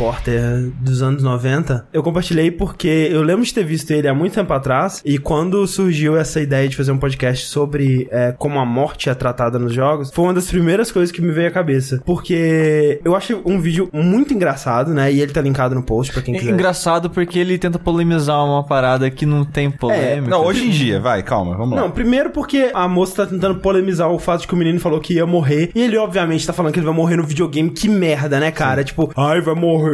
repórter dos anos 90. Eu compartilhei porque eu lembro de ter visto ele há muito tempo atrás e quando surgiu essa ideia de fazer um podcast sobre é, como a morte é tratada nos jogos, foi uma das primeiras coisas que me veio à cabeça. Porque eu acho um vídeo muito engraçado, né? E ele tá linkado no post pra quem É quiser. engraçado porque ele tenta polemizar uma parada que não tem polêmica. Não, hoje em dia, vai, calma, vamos lá. Não, primeiro porque a moça tá tentando polemizar o fato de que o menino falou que ia morrer. E ele, obviamente, tá falando que ele vai morrer no videogame. Que merda, né, cara? Tipo, ai, vai morrer.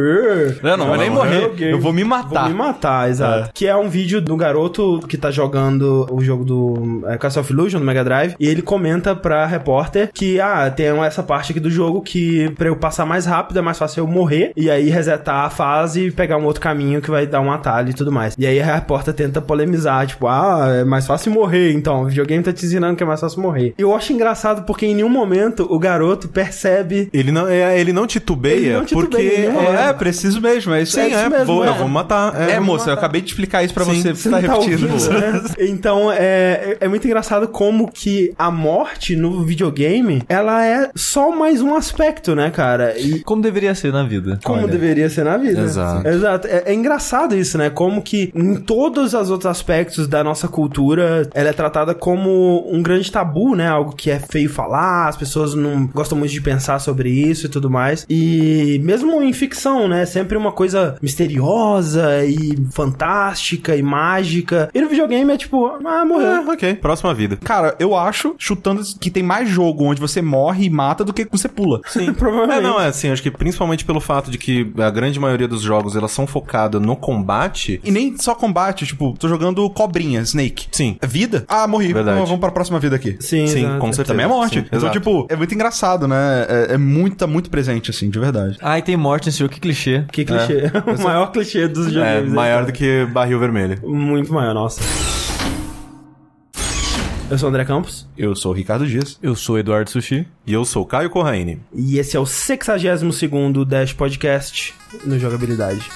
Não, não vai nem morrer. videogame. Eu vou me matar. Vou me matar, exato. Que é um vídeo do garoto que tá jogando o jogo do é, Castle of Illusion, do Mega Drive. E ele comenta pra repórter que, ah, tem essa parte aqui do jogo que pra eu passar mais rápido é mais fácil eu morrer. E aí resetar a fase e pegar um outro caminho que vai dar um atalho e tudo mais. E aí a repórter tenta polemizar, tipo, ah, é mais fácil morrer, então. O videogame tá te ensinando que é mais fácil morrer. Eu acho engraçado porque em nenhum momento o garoto percebe. Ele não, é, ele não titubeia, Ele não titubeia, porque... né? É, preciso mesmo, é isso Sim, aí. é, mesmo, vou, é. eu vou matar. É, vou moça, eu acabei de explicar isso pra Sim. você. Você tá tá repetindo. ouvindo, né? Então é, é muito engraçado como que a morte no videogame ela é só mais um aspecto, né, cara? E Como deveria ser na vida. como Olha. deveria ser na vida. Exato. Exato. É, é engraçado isso, né? Como que em todos os outros aspectos da nossa cultura, ela é tratada como um grande tabu, né? Algo que é feio falar, as pessoas não gostam muito de pensar sobre isso e tudo mais. E mesmo em ficção, né? Sempre uma coisa misteriosa e fantástica e mágica. E no videogame é tipo, ah, morreu. É, ok. Próxima vida. Cara, eu acho, chutando, que tem mais jogo onde você morre e mata do que você pula. Sim, provavelmente. É, não, é assim, acho que principalmente pelo fato de que a grande maioria dos jogos, elas são focadas no combate. E nem só combate, tipo, tô jogando cobrinha, Snake. Sim. É vida? Ah, morri. Verdade. Vamos, vamos pra próxima vida aqui. Sim, Sim, exato. com certeza. Também é morte. Sim, então, exato. tipo, é muito engraçado, né? É, é muito, tá muito presente, assim, de verdade. Ai, tem morte nesse jogo, que clichê. Que clichê. o maior clichê dos É, videogames. né, maior do que barril vermelho. Muito maior, nossa. Eu sou o André Campos. Eu sou o Ricardo Dias. Eu sou Eduardo Sushi. E eu sou o Caio Corraine. E esse é o 62º Dash Podcast no Jogabilidade.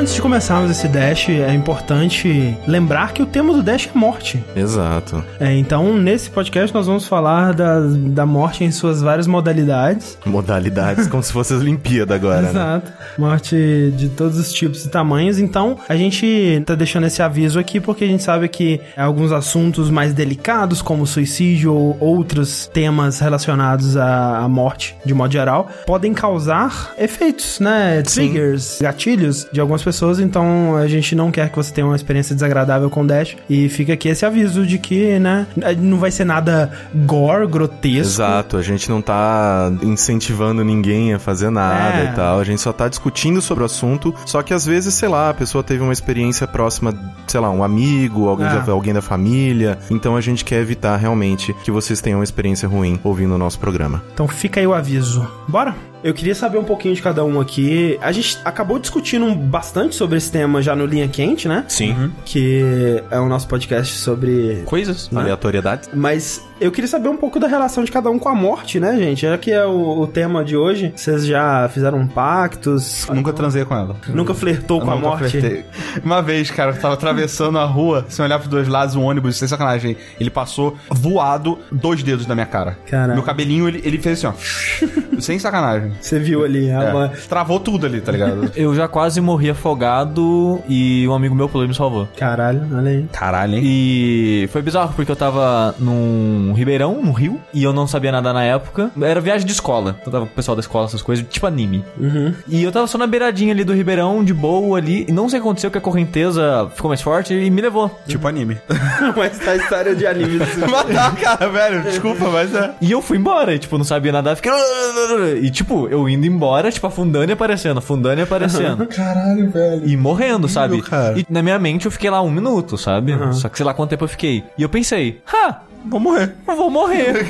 Antes de começarmos esse Dash, é importante lembrar que o tema do Dash é morte. Exato. É, então, nesse podcast, nós vamos falar da, da morte em suas várias modalidades. Modalidades, como se fosse as Olimpíadas agora, né? Exato. Morte de todos os tipos e tamanhos. Então, a gente tá deixando esse aviso aqui porque a gente sabe que alguns assuntos mais delicados, como suicídio ou outros temas relacionados à, à morte, de modo geral, podem causar efeitos, né? Triggers, gatilhos de algumas pessoas. Então, a gente não quer que você tenha uma experiência desagradável com o Dash. E fica aqui esse aviso de que, né? Não vai ser nada gore, grotesco. Exato, a gente não tá incentivando ninguém a fazer nada É. e tal, a gente só tá discutindo sobre o assunto, só que às vezes, sei lá, a pessoa teve uma experiência próxima, sei lá, um amigo, alguém, É. da, alguém da família, então a gente quer evitar realmente que vocês tenham uma experiência ruim ouvindo o nosso programa. Então fica aí o aviso. Bora? Eu queria saber um pouquinho de cada um aqui. A gente acabou discutindo bastante sobre esse tema já no Linha Quente, né? Sim. Que é o nosso podcast sobre. Coisas? Aleatoriedade? Mas eu queria saber um pouco da relação de cada um com a morte, né, gente? Já que é o, o tema de hoje. Vocês já fizeram pactos? Nunca transei com ela. Nunca flertou Eu com a morte? flertei. Uma vez, cara, eu tava atravessando a rua, sem olhar pros dois lados, um ônibus, sem sacanagem. Ele passou voado dois dedos na minha cara. Caralho. Meu cabelinho, ele, ele fez assim, ó. sem sacanagem. Você viu ali a É. Travou tudo ali, tá ligado? Eu já quase morri afogado e um amigo meu pulou e me salvou. Caralho, olha aí. Caralho, hein? E foi bizarro, porque eu tava num Ribeirão, no Rio, e eu não sabia nadar na época. Era viagem de escola. Eu tava com o pessoal da escola, essas coisas, tipo anime. Uhum. E eu tava só na beiradinha ali do Ribeirão, de boa ali, e não sei o que aconteceu, que a correnteza ficou mais forte e me levou. Tipo anime. Mas tá a história de anime. Matar, cara, velho. Desculpa, mas é. E eu fui embora, e, tipo, não sabia nadar, fiquei... E, tipo, eu indo embora, tipo, afundando e aparecendo, afundando e aparecendo. Caralho, velho. E morrendo, sabe? cara. E na minha mente eu fiquei lá um minuto, sabe? Só que sei lá quanto tempo eu fiquei. E eu pensei, ha! Vou morrer. Eu vou morrer.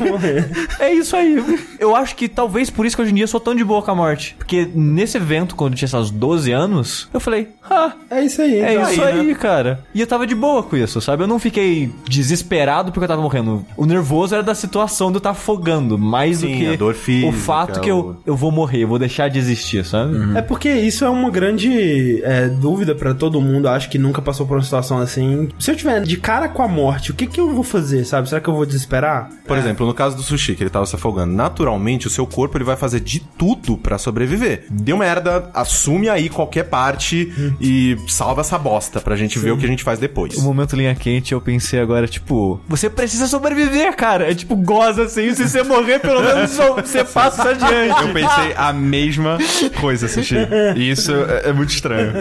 é isso aí. Eu acho que talvez por isso que hoje em dia eu sou tão de boa com a morte. Porque nesse evento, quando eu tinha seus 12 anos, eu falei, ah, É isso aí. é então. isso aí, cara. E eu tava de boa com isso, sabe? Eu não fiquei desesperado porque eu tava morrendo. O nervoso era da situação de eu estar afogando, mais Sim, do que a dor física, o fato que eu, eu vou morrer, eu vou deixar de existir, sabe? É porque isso é uma grande é, dúvida pra todo mundo, acho que nunca passou por uma situação assim. Se eu tiver de cara com a morte, o que que eu vou fazer, sabe? Será que eu vou desesperar? Por exemplo, no caso do sushi, que ele tava se afogando, naturalmente o seu corpo ele vai fazer de tudo pra sobreviver. Deu merda, assume aí qualquer parte e salva essa bosta pra gente ver o que a gente faz depois. O momento linha quente, eu pensei agora, tipo, você precisa sobreviver, cara. É tipo, goza assim, se você morrer, pelo menos você passa adiante. Eu pensei a mesma coisa, Sushi. E isso é, é muito estranho.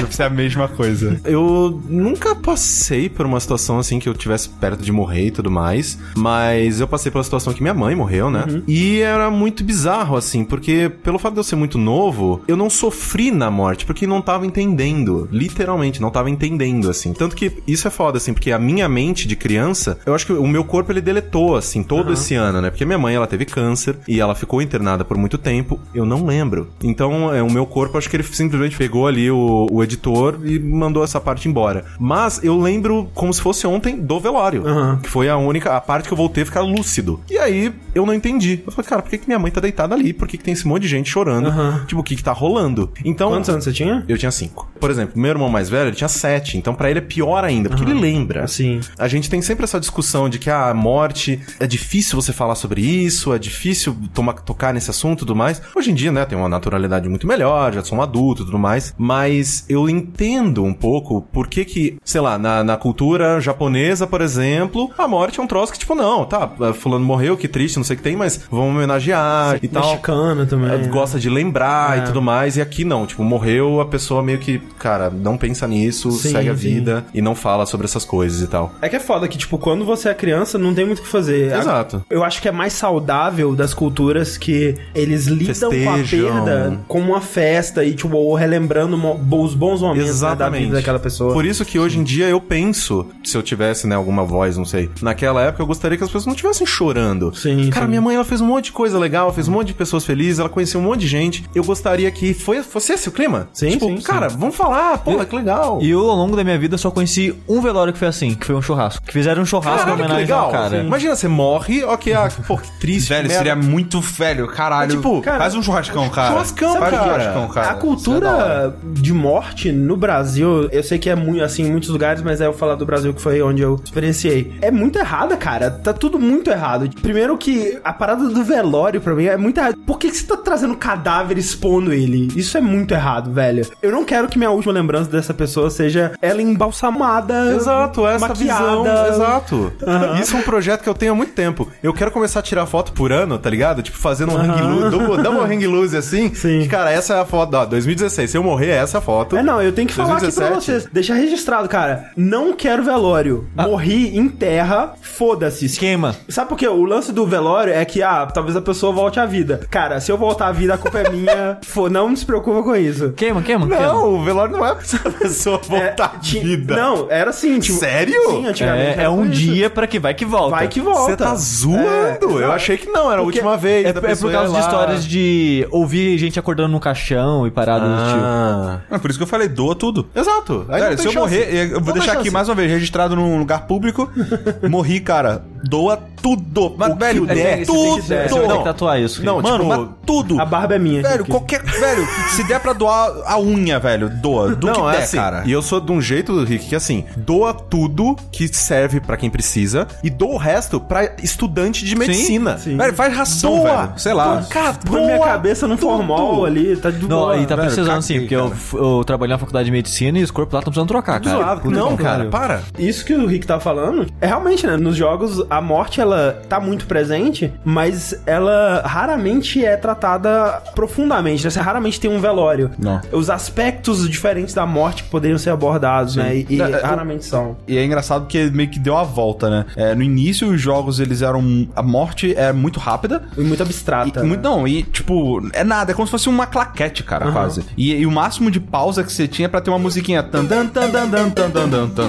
Eu pensei a mesma coisa. Eu nunca passei por uma situação assim que eu tivesse perto de morrer e tudo mais, mas eu passei pela situação que minha mãe morreu, né? E era muito bizarro assim, porque pelo fato de eu ser muito novo, eu não sofri na morte porque não tava entendendo, literalmente não tava entendendo assim. Tanto que isso é foda assim, porque a minha mente de criança, eu acho que o meu corpo ele deletou assim todo esse ano, né? Porque minha mãe ela teve câncer e ela ficou internada por muito tempo, eu não lembro. Então, é, o meu corpo acho que ele simplesmente pegou ali o, o editor e mandou essa parte embora. Mas eu lembro como se fosse ontem do velório, Aham. que foi a única a parte que eu voltei a ficar lúcido. E aí eu não entendi. Eu falei, cara, por que, que minha mãe tá deitada ali? Por que, que tem esse monte de gente chorando? Aham. Tipo, o que que tá rolando? Então, Quantos anos você tinha? eu tinha cinco. Por exemplo, meu irmão mais velho, ele tinha sete. Então, pra ele é pior ainda, porque ele lembra. Sim. A gente tem sempre essa discussão de que a morte é difícil você falar sobre isso, é difícil tomar, tocar nesse assunto e tudo mais. Hoje em dia, né, tem uma naturalidade muito melhor, já sou um adulto e tudo mais. Mas eu entendo um pouco por que que, sei lá, na, na cultura japonesa, por exemplo, a morte é um troço que, tipo, não, tá, fulano morreu, que triste, não sei o que tem, mas vamos homenagear e tal. Mexicana também. É, gosta de lembrar É. e tudo mais, e aqui não, tipo, morreu, a pessoa meio que, cara, não pensa nisso, Sim, segue a sim. vida e não fala sobre essas coisas e tal. É que é foda que, tipo, quando você é criança, não tem muito o que fazer. Exato. Eu acho que é mais saudável das culturas que eles lidam com a Festejam. perda como uma festa e, tipo, ou relembrando os bons momentos né, da vida daquela pessoa. Por isso que hoje em dia eu penso, se eu tivesse, né, alguma voz, não sei, naquela época eu gostaria que as pessoas não estivessem chorando. Sim, Cara, sim. minha mãe, ela fez um monte de coisa legal, ela fez um monte de pessoas felizes, ela conheceu um monte de gente. Eu gostaria que foi, fosse esse o clima. Sim, tipo, sim, cara, vamos falar, pô, que legal. E eu, ao longo da minha vida, só conheci um velório que foi assim, que foi um churrasco. Que fizeram um churrasco Caralho, homenagem legal. ao cara. Imagina, você morre, ok, ah, pô, que triste. Velho, que seria muito velho, caralho. É tipo, cara, faz um churrascão, cara. churrascão, cara. um churrascão, cara. A é cultura de morte no Brasil, eu sei que é muito assim em muitos lugares, mas é eu falar do Brasil que foi onde eu experienciei. É muito errada, cara. Tá tudo muito errado. Primeiro que a parada do velório pra mim é muito errado. Por que, que você tá trazendo cadáver expondo ele? Isso é muito errado, velho. Eu não quero que minha última lembrança dessa pessoa seja ela embalsamada. Exato, essa maquiada. visão. Exato. Isso é um projeto que eu tenho há muito tempo. Eu quero começar a tirar foto por ano, tá ligado? Tipo, fazendo um hang loose, dá uma hang loose assim. Sim. Que, cara, essa é a foto, ó, 2016. Se eu morrer, essa é a foto. É, não, eu tenho que falar aqui pra 2017. vocês. Deixar registrado, cara. Não quero velório. Morri em terra, foda-se. Esquema. Sabe por quê? O lance do velório é que, ah, talvez a pessoa volte à vida. Cara, se eu voltar à vida, a culpa é minha. Fô, não se preocupa com isso. Queima, queima, queima. Não, o velório não é pra essa pessoa voltar à vida. Não, era assim, tipo. Sério? Sim, antigamente. É, é um isso. dia pra que vai que volta. Vai que volta. Você tá zoando? É, eu não. achei que não, era a Porque última vez. É, é por pessoa causa de histórias de ouvir gente acordando no caixão e paradas do tipo. Ah. É por isso que eu falei, doa tudo. Exato. Aí não tem se eu chance. morrer, eu Não vou tem deixar aqui mais uma vez, registrado num lugar público. Morri, cara. Doa tudo. Mas, velho, der, é você tem tudo. que der. Ter Não. que tatuar isso. Não, filho. Mano, tipo, mas tudo. A barba é minha. Velho, qualquer. Velho, se der pra doar a unha, velho, doa. Do não, que é der, assim. cara. E eu sou de um jeito, Rick, que assim, doa tudo que serve pra quem precisa e doa o resto pra estudante de medicina. sim. Velho, faz ração, Doa. velho. Sei lá. Cara, Põe minha cabeça no tudo. formal ali, tá de Não, boa. e tá velho, precisando sim, porque eu, eu trabalhei na faculdade de medicina e os corpos lá estão precisando trocar, cara. zoado, Não, cara, para. Isso que o Rick tá falando é realmente, né? Nos jogos, a morte, ela tá muito presente, mas ela raramente é tratada profundamente, né? Você raramente tem um velório. Não. Os aspectos diferentes da morte que poderiam ser abordados, né? E, e É, é, raramente são. E é engraçado que meio que deu a volta, né? É, no início, os jogos, eles eram... A morte é muito rápida. E muito abstrata. E, muito, não, e tipo, é nada, é como se fosse uma claquete, cara, quase. E, e o máximo de pausa que você tinha é pra ter uma musiquinha. Tan, tan, tan, tan,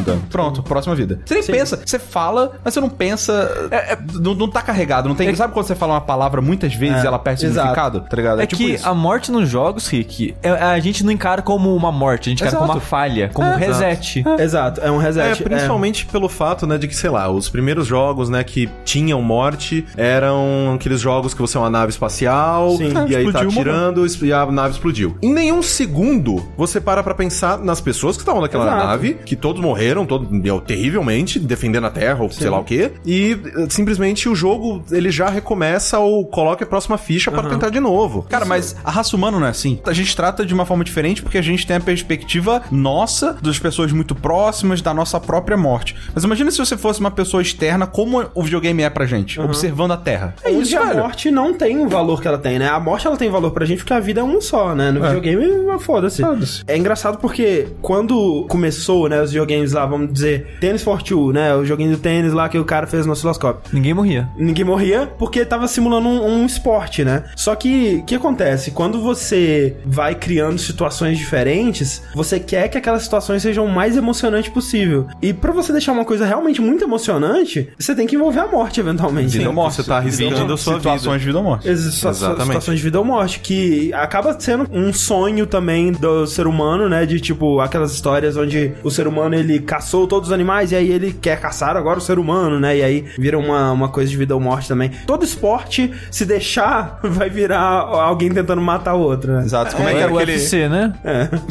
dan. Pronto, próxima vida. Você nem pensa, você fala, mas você não pensa é- é- não, não tá carregado, não tem. Sabe quando você fala uma palavra muitas vezes e ela perde exato. significado? Tá ligado? É, tipo que isso. a morte nos jogos, Rick, é- a gente não encara como uma morte, a gente encara Exato. como uma falha, como um reset. Exato, é um É, reset. principalmente pelo fato, né, de que, sei lá, os primeiros jogos, né, que tinham morte eram aqueles jogos que você é uma nave espacial Sim. e aí tá atirando e a nave explodiu. Em nenhum segundo você para pra pensar nas pessoas que estavam naquela Exato. nave, que todos morreram, todo, deu terrivelmente, defendendo a Terra ou sei lá o quê, e eh, simplesmente o jogo, ele já recomeça ou coloca a próxima ficha para tentar de novo. Cara, mas a raça humana não é assim. A gente trata de uma forma diferente porque a gente tem a perspectiva nossa, das pessoas muito próximas, da nossa própria morte. Mas imagina se você fosse uma pessoa externa, como o videogame é pra gente, observando a Terra. É isso, a velho. morte não tem o valor que ela tem, né? A morte ela tem valor pra gente porque a vida é uma só, né? No videogame, ah, foda-se. Foda-se. É engraçado porque quando começou, né, os videogames lá, vamos dizer, Tennis for Two, né? O joguinho do tênis lá que o cara fez no osciloscópio. Ninguém morria. Ninguém morria porque tava simulando um, um esporte, né? Só que o que acontece? Quando você vai criando situações diferentes, você quer que aquelas situações sejam o mais emocionante possível. E pra você deixar uma coisa realmente muito emocionante, você tem que envolver a morte eventualmente. Vida ou morte, você tá arriscando a sua vida. situações de vida ou morte. Ex- situa- Exatamente. situações de vida ou morte, que acaba sendo um sonho também do ser humano, né? De tipo, aquelas histórias onde o ser humano ele caçou todos os animais e aí ele quer caçar agora o ser humano, né? E aí vira uma, uma coisa de vida ou morte também. Todo esporte, se deixar, vai virar alguém tentando matar o outro, né? Exato. Como é, que É era o aquele. UFC, né?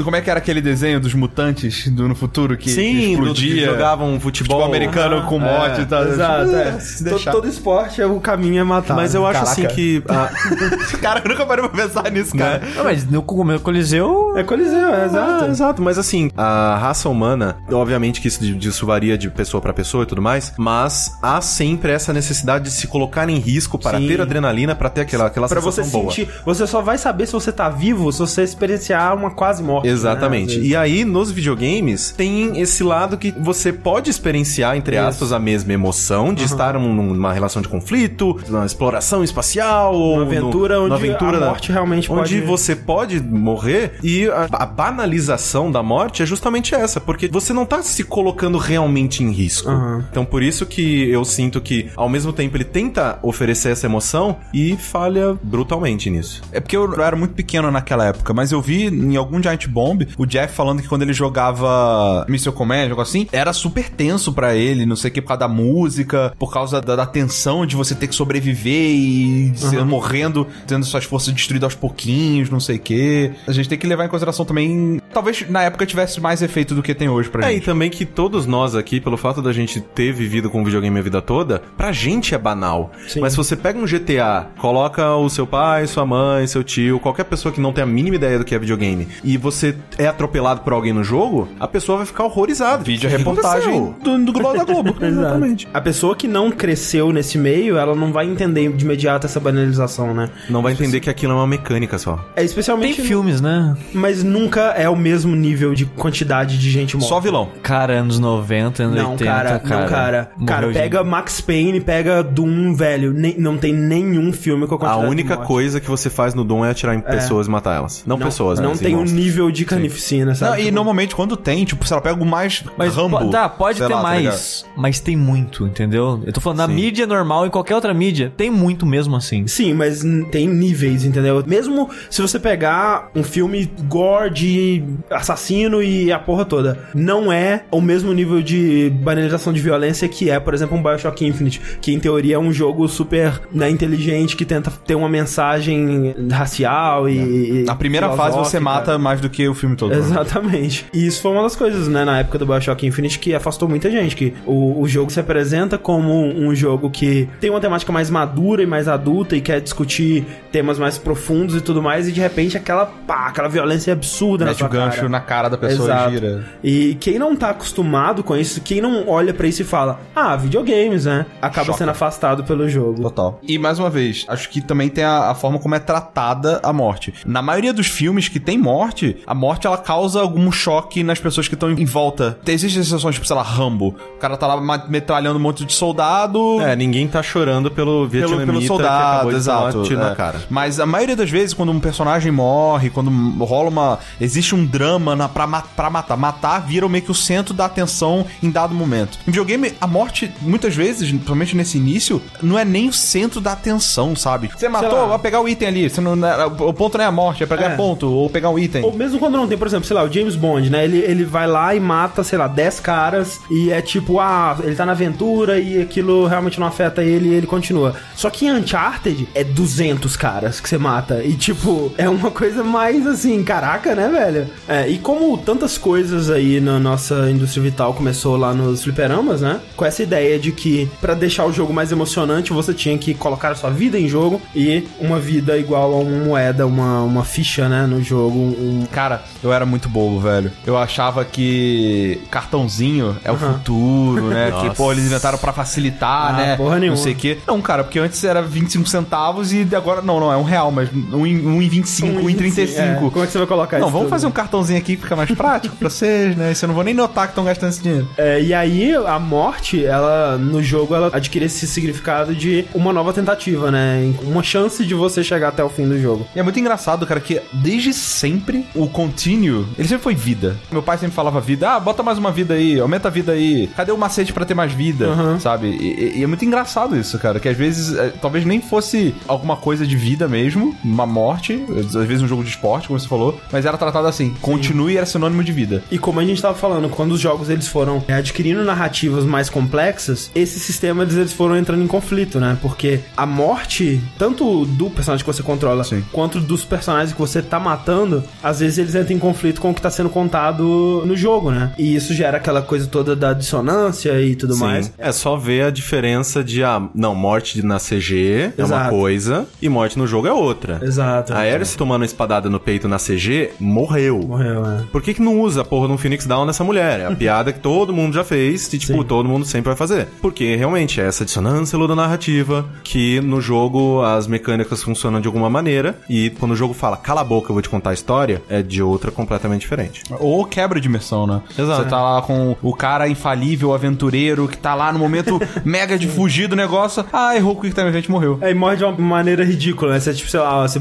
Como é que era aquele desenho dos mutantes do, no futuro que Sim, do- que explodia? jogavam futebol, futebol americano com morte e tal. Exato, é. Se To- deixar. Todo esporte, o caminho é matar. Mas eu acho assim Caraca. que a- Cara, eu nunca parei pra pensar nisso, cara. Não, mas no meu Coliseu. É coliseu, é exato. Ah, exato, mas assim, a raça humana, obviamente que isso, isso varia de pessoa pra pessoa e tudo mais, mas há sempre essa necessidade de se colocar em risco para Sim. ter adrenalina, para ter aquela, aquela Pra você sensação boa. sentir, você só vai saber se você tá vivo se você experienciar uma quase morte. né? Exatamente. Vezes. E aí, nos videogames, tem esse lado que você pode experienciar, entre Isso. aspas, a mesma emoção de estar num- numa relação de conflito, numa exploração espacial, ou Uma aventura no, onde aventura a morte realmente onde pode- você pode morrer e a, a banalização da morte é justamente essa, porque você não tá se colocando realmente em risco. Aham. Então, por isso que eu sinto que, ao mesmo tempo, ele tenta oferecer essa emoção e falha brutalmente nisso. É porque eu era muito pequeno naquela época, mas eu vi em algum Giant Bomb o Jeff falando que quando ele jogava Missile Command, algo assim, era super tenso pra ele, não sei o que, por causa da música, por causa da, da tensão de você ter que sobreviver e ser morrendo, tendo suas forças destruídas aos pouquinhos, não sei o que. A gente tem que levar em consideração também. Talvez na época tivesse mais efeito do que tem hoje pra É, e gente. também que todos nós aqui, pelo fato da gente ter vivido com videogame a vida toda, pra gente é banal. Sim. Mas se você pega um GTA, coloca o seu pai, sua mãe, seu tio, qualquer pessoa que não tem a mínima ideia do que é videogame, e você é atropelado por alguém no jogo, a pessoa vai ficar horrorizada. Vídeo reportagem do, do Glória da Globo. Exatamente. A pessoa que não cresceu nesse meio, ela não vai entender de imediato essa banalização, né? Não vai entender que aquilo é uma mecânica só. É Tem especialmente. filmes, né? Mas nunca é o mesmo nível de quantidade de gente morta. Só vilão. Cara, anos 90, anos Não, 80, cara, cara. não, cara. Cara, pega Max Payne, pega Doom, velho. Nem- não tem nenhum filme com a A quantidade de única coisa que você faz no Doom é atirar em pessoas e matar elas. Não, pessoas, né? Não tem um monstros. nível de carnificina, Não, sabe? e Tipo, normalmente quando tem, tipo, se ela pega o mais Mas Rambo. po- tá, pode ter lá, tá mais, mas tem muito, entendeu? Eu tô falando, na Sim. mídia normal, em qualquer outra mídia, tem muito mesmo assim. Sim, mas tem níveis, entendeu? Mesmo se você pegar um filme gore de assassino e a porra toda, não é o mesmo nível de banalização de violência que é, por exemplo, um Bioshock Infinite, que em teoria é um jogo super né, inteligente que tenta ter uma mensagem racial e. Na primeira fase você mata mais do que o filme todo. né? Exatamente. E isso foi uma das coisas, né, na época do Bioshock Infinite que afastou muita gente. Que o, o jogo se apresenta como um jogo que tem uma temática mais madura e mais adulta e quer discutir temas mais profundos e tudo mais, e de repente aquela pá, aquela violência absurda na Mete sua o gancho cara. na cara da pessoa Exato. e gira. E quem não tá acostumado com isso, quem não olha pra isso e fala, ah, videogames, né? Acaba Choca. sendo afastado pelo jogo. Total. E mais uma vez, acho que também tem a, a forma como é tratada a morte. Na maioria dos filmes que tem morte, a morte ela causa algum choque nas pessoas que estão em volta. Tem- Existem exceções, tipo, sei lá, Rambo. O cara tá lá metralhando um monte de soldado. É, ninguém tá chorando pelo Pelo, vietnamita pelo que soldado, exato. tiro é. na cara. Mas a maioria das vezes, quando um personagem morre, quando rola uma. Existe um drama na, pra, pra matar. Matar vira meio que o centro da atenção em dado momento. Em videogame, a morte, muitas vezes, principalmente nesse início, não é nem o centro da atenção, sabe? Você matou, vai pegar o item ali. Você não, o ponto não é a morte, é pegar É. ponto ou pegar um item. Ou mesmo quando não tem, por exemplo, sei lá, o James Bond, né? Ele, ele vai lá e mata, sei lá, 10 caras e é tipo, ah, ele tá na aventura e aquilo realmente não afeta ele e ele continua. Só que em Uncharted é 200 caras que você mata e tipo, é uma coisa mais assim, caraca, né, velho? É, e como tantas coisas aí na nossa indústria vital começou lá nos fliperamas, né? Com essa ideia de que pra deixar o jogo mais emocionante você tinha que colocar a sua vida em jogo e uma vida igual a uma moeda, uma, uma ficha, né, no jogo, um, Cara, eu era muito bobo, velho. Eu achava que cartãozinho é o futuro, né? que, pô, eles inventaram pra facilitar, Ah, né? porra nenhuma. Não sei o quê. Não, cara, porque antes era 25 centavos e agora, não, não, é um real, mas um em, um em 25, um em 35. É, como é que você vai colocar Não, isso vamos tudo? fazer um cartãozinho aqui que fica mais prático pra vocês, né? Isso eu não vou nem notar que estão gastando esse dinheiro. É, e aí, a morte, ela, no jogo, ela adquire esse significado de uma nova tentativa, né? Uma chance de você chegar até o fim do jogo. E é muito engraçado, cara, que desde sempre o continue, ele sempre foi vida. Meu pai sempre falava vida, ah, bota mais uma vida aí, aumenta a vida aí. Cadê o macete pra ter mais vida, Uhum. sabe? E, e- e é muito engraçado isso, cara, que às vezes é, talvez nem fosse alguma coisa de vida mesmo, uma morte, às vezes um jogo de esporte, como você falou, mas era tratado assim, continue era sinônimo de vida. E como a gente tava falando, quando os jogos eles foram é, adquirindo narrativas mais complexas, esses sistemas eles foram entrando em conflito, né? Porque a morte, tanto do personagem que você controla, Sim. quanto dos personagens que você tá matando, às vezes eles entram em conflito com o que tá sendo contado no jogo, né? E isso gera aquela coisa toda da dissonância e tudo mais. É só ver a diferença de, ah, não, morte na CG é uma Exato. coisa e morte no jogo é outra. Exato. A Ares tomando uma espadada no peito na CG, morreu. Morreu, né? Por que, que não usa a porra de um Phoenix Down nessa mulher? É a piada que todo mundo já fez e, tipo, Sim. todo mundo sempre vai fazer. Porque, realmente, é essa dissonância da narrativa que no jogo as mecânicas funcionam de alguma maneira e quando o jogo fala, cala a boca, eu vou te contar a história, é de outra completamente diferente. Ou quebra de imersão, né? Exato. Você tá lá com o cara infalível, aventureiro, que tá lá no momento mega de fugir do negócio. Ah, errou o Quick Time Event morreu. É, e morre de uma maneira ridícula, né? Você, tipo, sei lá, você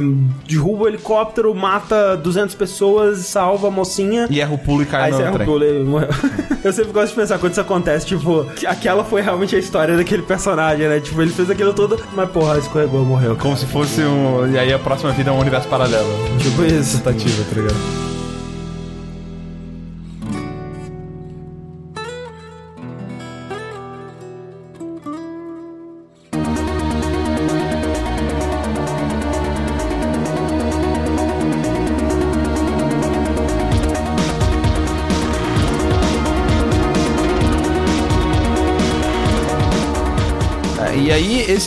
derruba o helicóptero, mata 200 pessoas, salva a mocinha. E erra o pulo e cai Aí no você erra o trem. pulo e morreu. Eu sempre gosto de pensar quando isso acontece, tipo, que aquela foi realmente a história daquele personagem, né? Tipo, ele fez aquilo tudo, mas porra, escorregou, morreu. Como se fosse um. E aí a próxima vida é um universo paralelo. Tipo isso. Tentativa, tá ligado?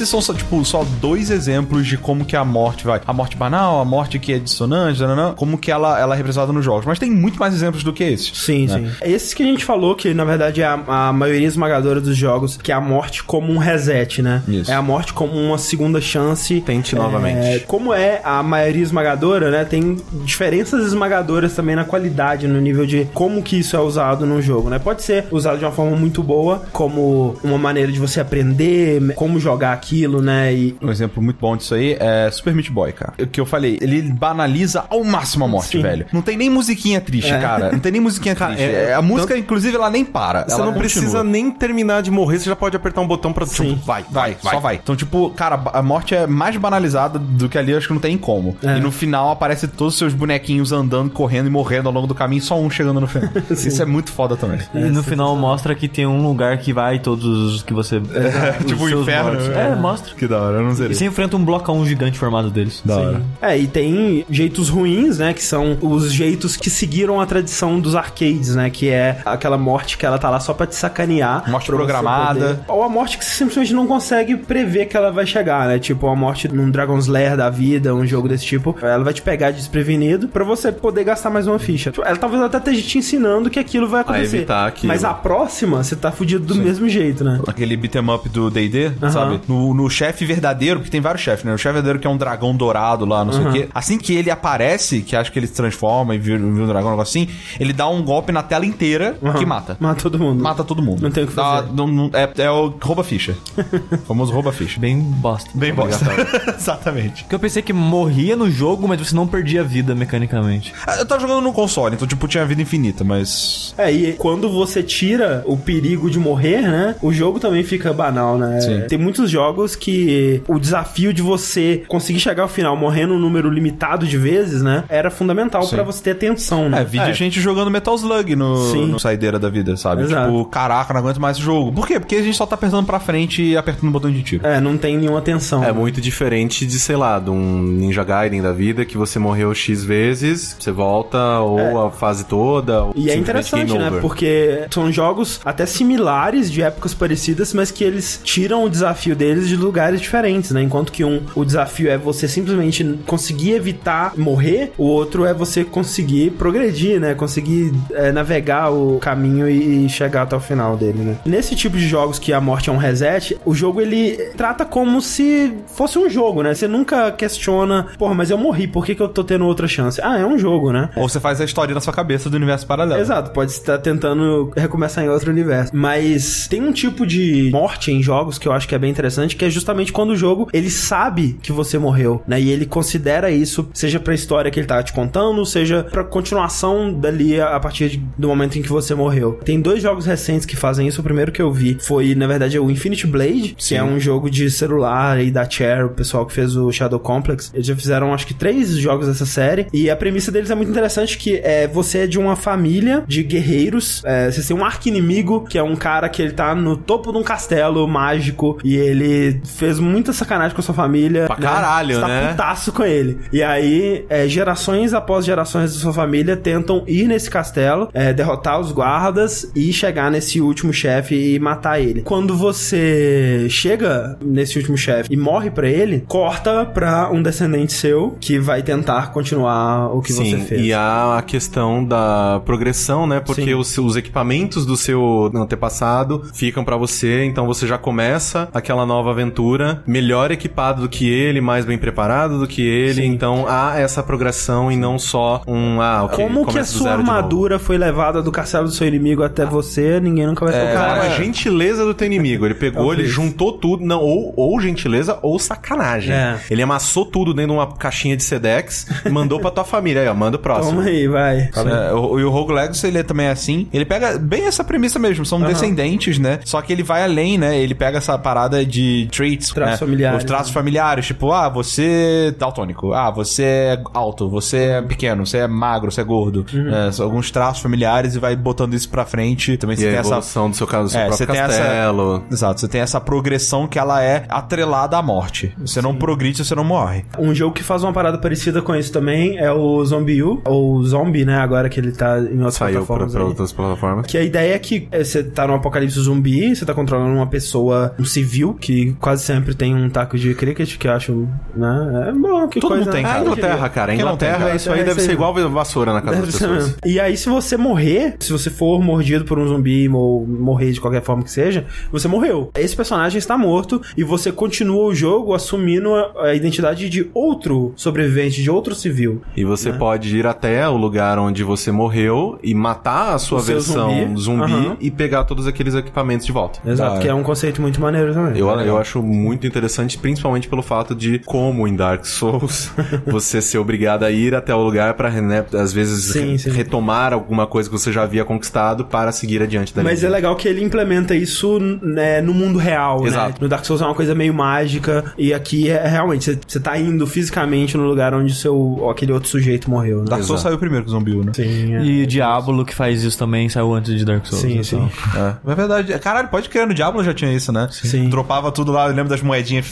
Esses são só, tipo, só dois exemplos de como que a morte vai. A morte banal, a morte que é dissonante, nananã, como que ela, ela é representada nos jogos. Mas tem muito mais exemplos do que esses. Sim, né? sim. Esses que a gente falou, que na verdade é a, a maioria esmagadora dos jogos, que é a morte como um reset, né? Isso. É a morte como uma segunda chance. Tente É, novamente. como é a maioria esmagadora, né? Tem diferenças esmagadoras também na qualidade, no nível de como que isso é usado no jogo, né? Pode ser usado de uma forma muito boa, como uma maneira de você aprender como jogar aquilo, né? E Um exemplo muito bom disso aí é Super Meat Boy, cara. O que eu falei, ele banaliza ao máximo a morte, Sim. velho. Não tem nem musiquinha triste, É. cara. Não tem nem musiquinha triste. é- É, a música, inclusive, ela nem para. Você ela não continua. precisa nem terminar de morrer, você já pode apertar um botão pra, Sim. tipo, vai, Vai, só vai. Então, tipo, cara, a morte é mais banalizada do que ali, eu acho que não tem como. É. E no final aparece todos os seus bonequinhos andando, correndo e morrendo ao longo do caminho, só um chegando no final. Isso é muito foda também. E no final mostra que tem um lugar que vai todos os que você. os tipo o inferno, mortos. né? É, mostra. Que da hora, eu não sei. E você enfrenta um blocão gigante formado deles. Da hora. É, e tem jeitos ruins, né? Que são os jeitos que seguiram a tradição dos arcades, né? Que é aquela morte que ela tá lá só pra te sacanear. Morte programada. poder- Ou a morte que você simplesmente não consegue prever que ela vai chegar, né? Tipo, a morte num Dragon's Lair da vida, um jogo desse tipo. Ela vai te pegar desprevenido pra você poder gastar mais uma ficha. Ela talvez até esteja te ensinando que aquilo vai acontecer. evitar aquilo. Mas a próxima, você tá fudido do mesmo jeito, né? Aquele beat'em up do D&D, sabe? No, no chefe verdadeiro, porque tem vários chefes, né? O chefe verdadeiro que é um dragão dourado lá, não sei o quê. Assim que ele aparece, que acho que ele se transforma e vira, vira um dragão, um negócio assim, ele dá um golpe na tela inteira que mata. Mata todo mundo. Mata todo mundo. Não tem o que Dá- fazer. não- não- é, é o rouba ficha. o famoso rouba ficha. Bem bosta. Bem bosta. Exatamente. Porque eu pensei que morria no jogo, mas você não perdia vida mecanicamente. Ah, Eu tava jogando no console, então, tipo, tinha vida infinita, mas. É, e quando você tira o perigo de morrer, né? O jogo também fica banal, né? Sim. Tem muitos jogos que o desafio de você conseguir chegar ao final morrendo um número limitado de vezes, né? Era fundamental pra você ter atenção, né? É, vídeo a gente jogando Metal Slug no, Sim. no saideira da vida, sabe? Exato. Tipo, caraca, não aguento mais esse jogo. Por quê? Porque a gente só tá apertando pra frente e apertando o botão de tiro. É, não tem nenhuma atenção. É muito diferente de, sei lá, de um Ninja Gaiden da vida que você morreu X vezes, você volta, ou a fase toda, ou É. E é interessante, né? Porque são jogos até similares, de épocas parecidas, mas que eles tiram o desafio deles de lugares diferentes, né? Enquanto que um, o desafio é você simplesmente conseguir evitar morrer, o outro é você conseguir progredir, né? Conseguir é, navegar o caminho e, e chegar até o final dele, né? Nesse tipo de jogos que a morte é um reset, o jogo ele trata como se fosse um jogo, né? Você nunca questiona, porra, mas eu morri, por que, que eu tô tendo outra chance? Ah, é um jogo, né? Ou você faz a história na sua cabeça do universo paralelo. Exato, pode estar tentando recomeçar em outro universo. Mas tem um tipo de morte em jogos que eu acho que é bem interessante, que é justamente quando o jogo ele sabe que você morreu, né? E ele considera isso, seja pra história que ele tá te contando, seja pra continuação dali a partir de- do momento em que você morreu. Tem dois jogos recentes que fazem isso. O primeiro que eu vi foi, na verdade, o Infinity Blade, que é um jogo de celular aí da Cher, o pessoal que fez o Shadow Complex. Eles já fizeram, acho que, três jogos dessa série. E a premissa deles é muito interessante, que é você é de uma família de guerreiros. É, você tem um arqui-inimigo, que é um cara que ele tá no topo de um castelo mágico e ele fez muita sacanagem com a sua família. Pra caralho, Você tá né? putaço com ele. E aí, é, gerações após gerações da sua família tentam ir nesse castelo, é, derrotar os guardas e chegar nesse último chefe e matar ele. Quando você chega nesse último chefe e morre pra ele, corta pra um descendente seu que vai tentar continuar o que Sim, você fez. e há a questão da progressão, né? Porque os, os equipamentos do seu antepassado ficam pra você, então você já começa aquela nova aventura melhor equipado do que ele, mais bem preparado do que ele, Sim. então há essa progressão e não só um, ah, ok, Como que a sua armadura foi levada do castelo do seu inimigo até você, ninguém nunca vai saber. Cara, a gentileza do teu inimigo. Ele pegou, ele juntou tudo. Não, ou, ou gentileza ou sacanagem. É. Ele amassou tudo dentro de uma caixinha de Sedex e mandou pra tua família. Aí, ó, manda o próximo. Toma aí, vai. É, o, e o Rogue Legacy, ele é também assim. Ele pega bem essa premissa mesmo. São descendentes, né? Só que ele vai além, né? Ele pega essa parada de traits. Traços né? familiares, Os traços né? familiares. Tipo, ah, você é daltônico. Ah, você é alto. Você é pequeno. Você é magro. Você é gordo. Uhum. É, são alguns traços familiares e vai botando isso pra frente. Também E você a tem essa... evolução do seu, caso, do seu É, próprio você tem essa- castelo. Exato, você tem essa progressão que ela é atrelada à morte. Você não progride, você não morre. Um jogo que faz uma parada parecida com isso também é o Zombie U, ou Zombie, né? Agora que ele tá em outras Saiu pra, plataformas. pra aí. outras plataformas. Que a ideia é que é, você tá num apocalipse zumbi, você tá controlando uma pessoa, um civil, que quase sempre tem um taco de cricket, que eu acho, né? É bom, que Todo coisa. mundo tem, A cara. Inglaterra, cara. A Quem não cara? isso aí É, deve ser igual vassoura na casa Deve das ser pessoas. mesmo. E aí, se você morrer, se você for mordido por um zumbi ou morrer de qualquer forma que seja, você morreu. Esse personagem está morto e você continua o jogo assumindo a, identidade de outro sobrevivente, de outro civil. E você pode ir até o lugar onde você morreu e matar a sua O versão zumbi. zumbi, Aham. e pegar todos aqueles equipamentos de volta. Exato, Ah, que é. é um conceito muito maneiro também. Eu, eu acho muito interessante, principalmente pelo fato de como em Dark Souls você ser obrigado a ir até o lugar pra, né, às vezes, Sim, sim. retomar alguma coisa que você já havia conquistado para seguir adiante dali. Mas é legal que ele implementa isso né, no mundo real, né? Exato. No Dark Souls é uma coisa meio mágica e aqui é realmente, você- tá indo fisicamente no lugar onde seu, aquele outro sujeito morreu, né? Dark Souls Exato. saiu primeiro que o Zombi, U, né? Sim, é. E Diablo, que faz isso também, saiu antes de Dark Souls. Sim, então. sim. É, é verdade. Caralho, pode crer, no Diablo já tinha isso, né? Sim. Dropava tudo lá, eu lembro das moedinhas.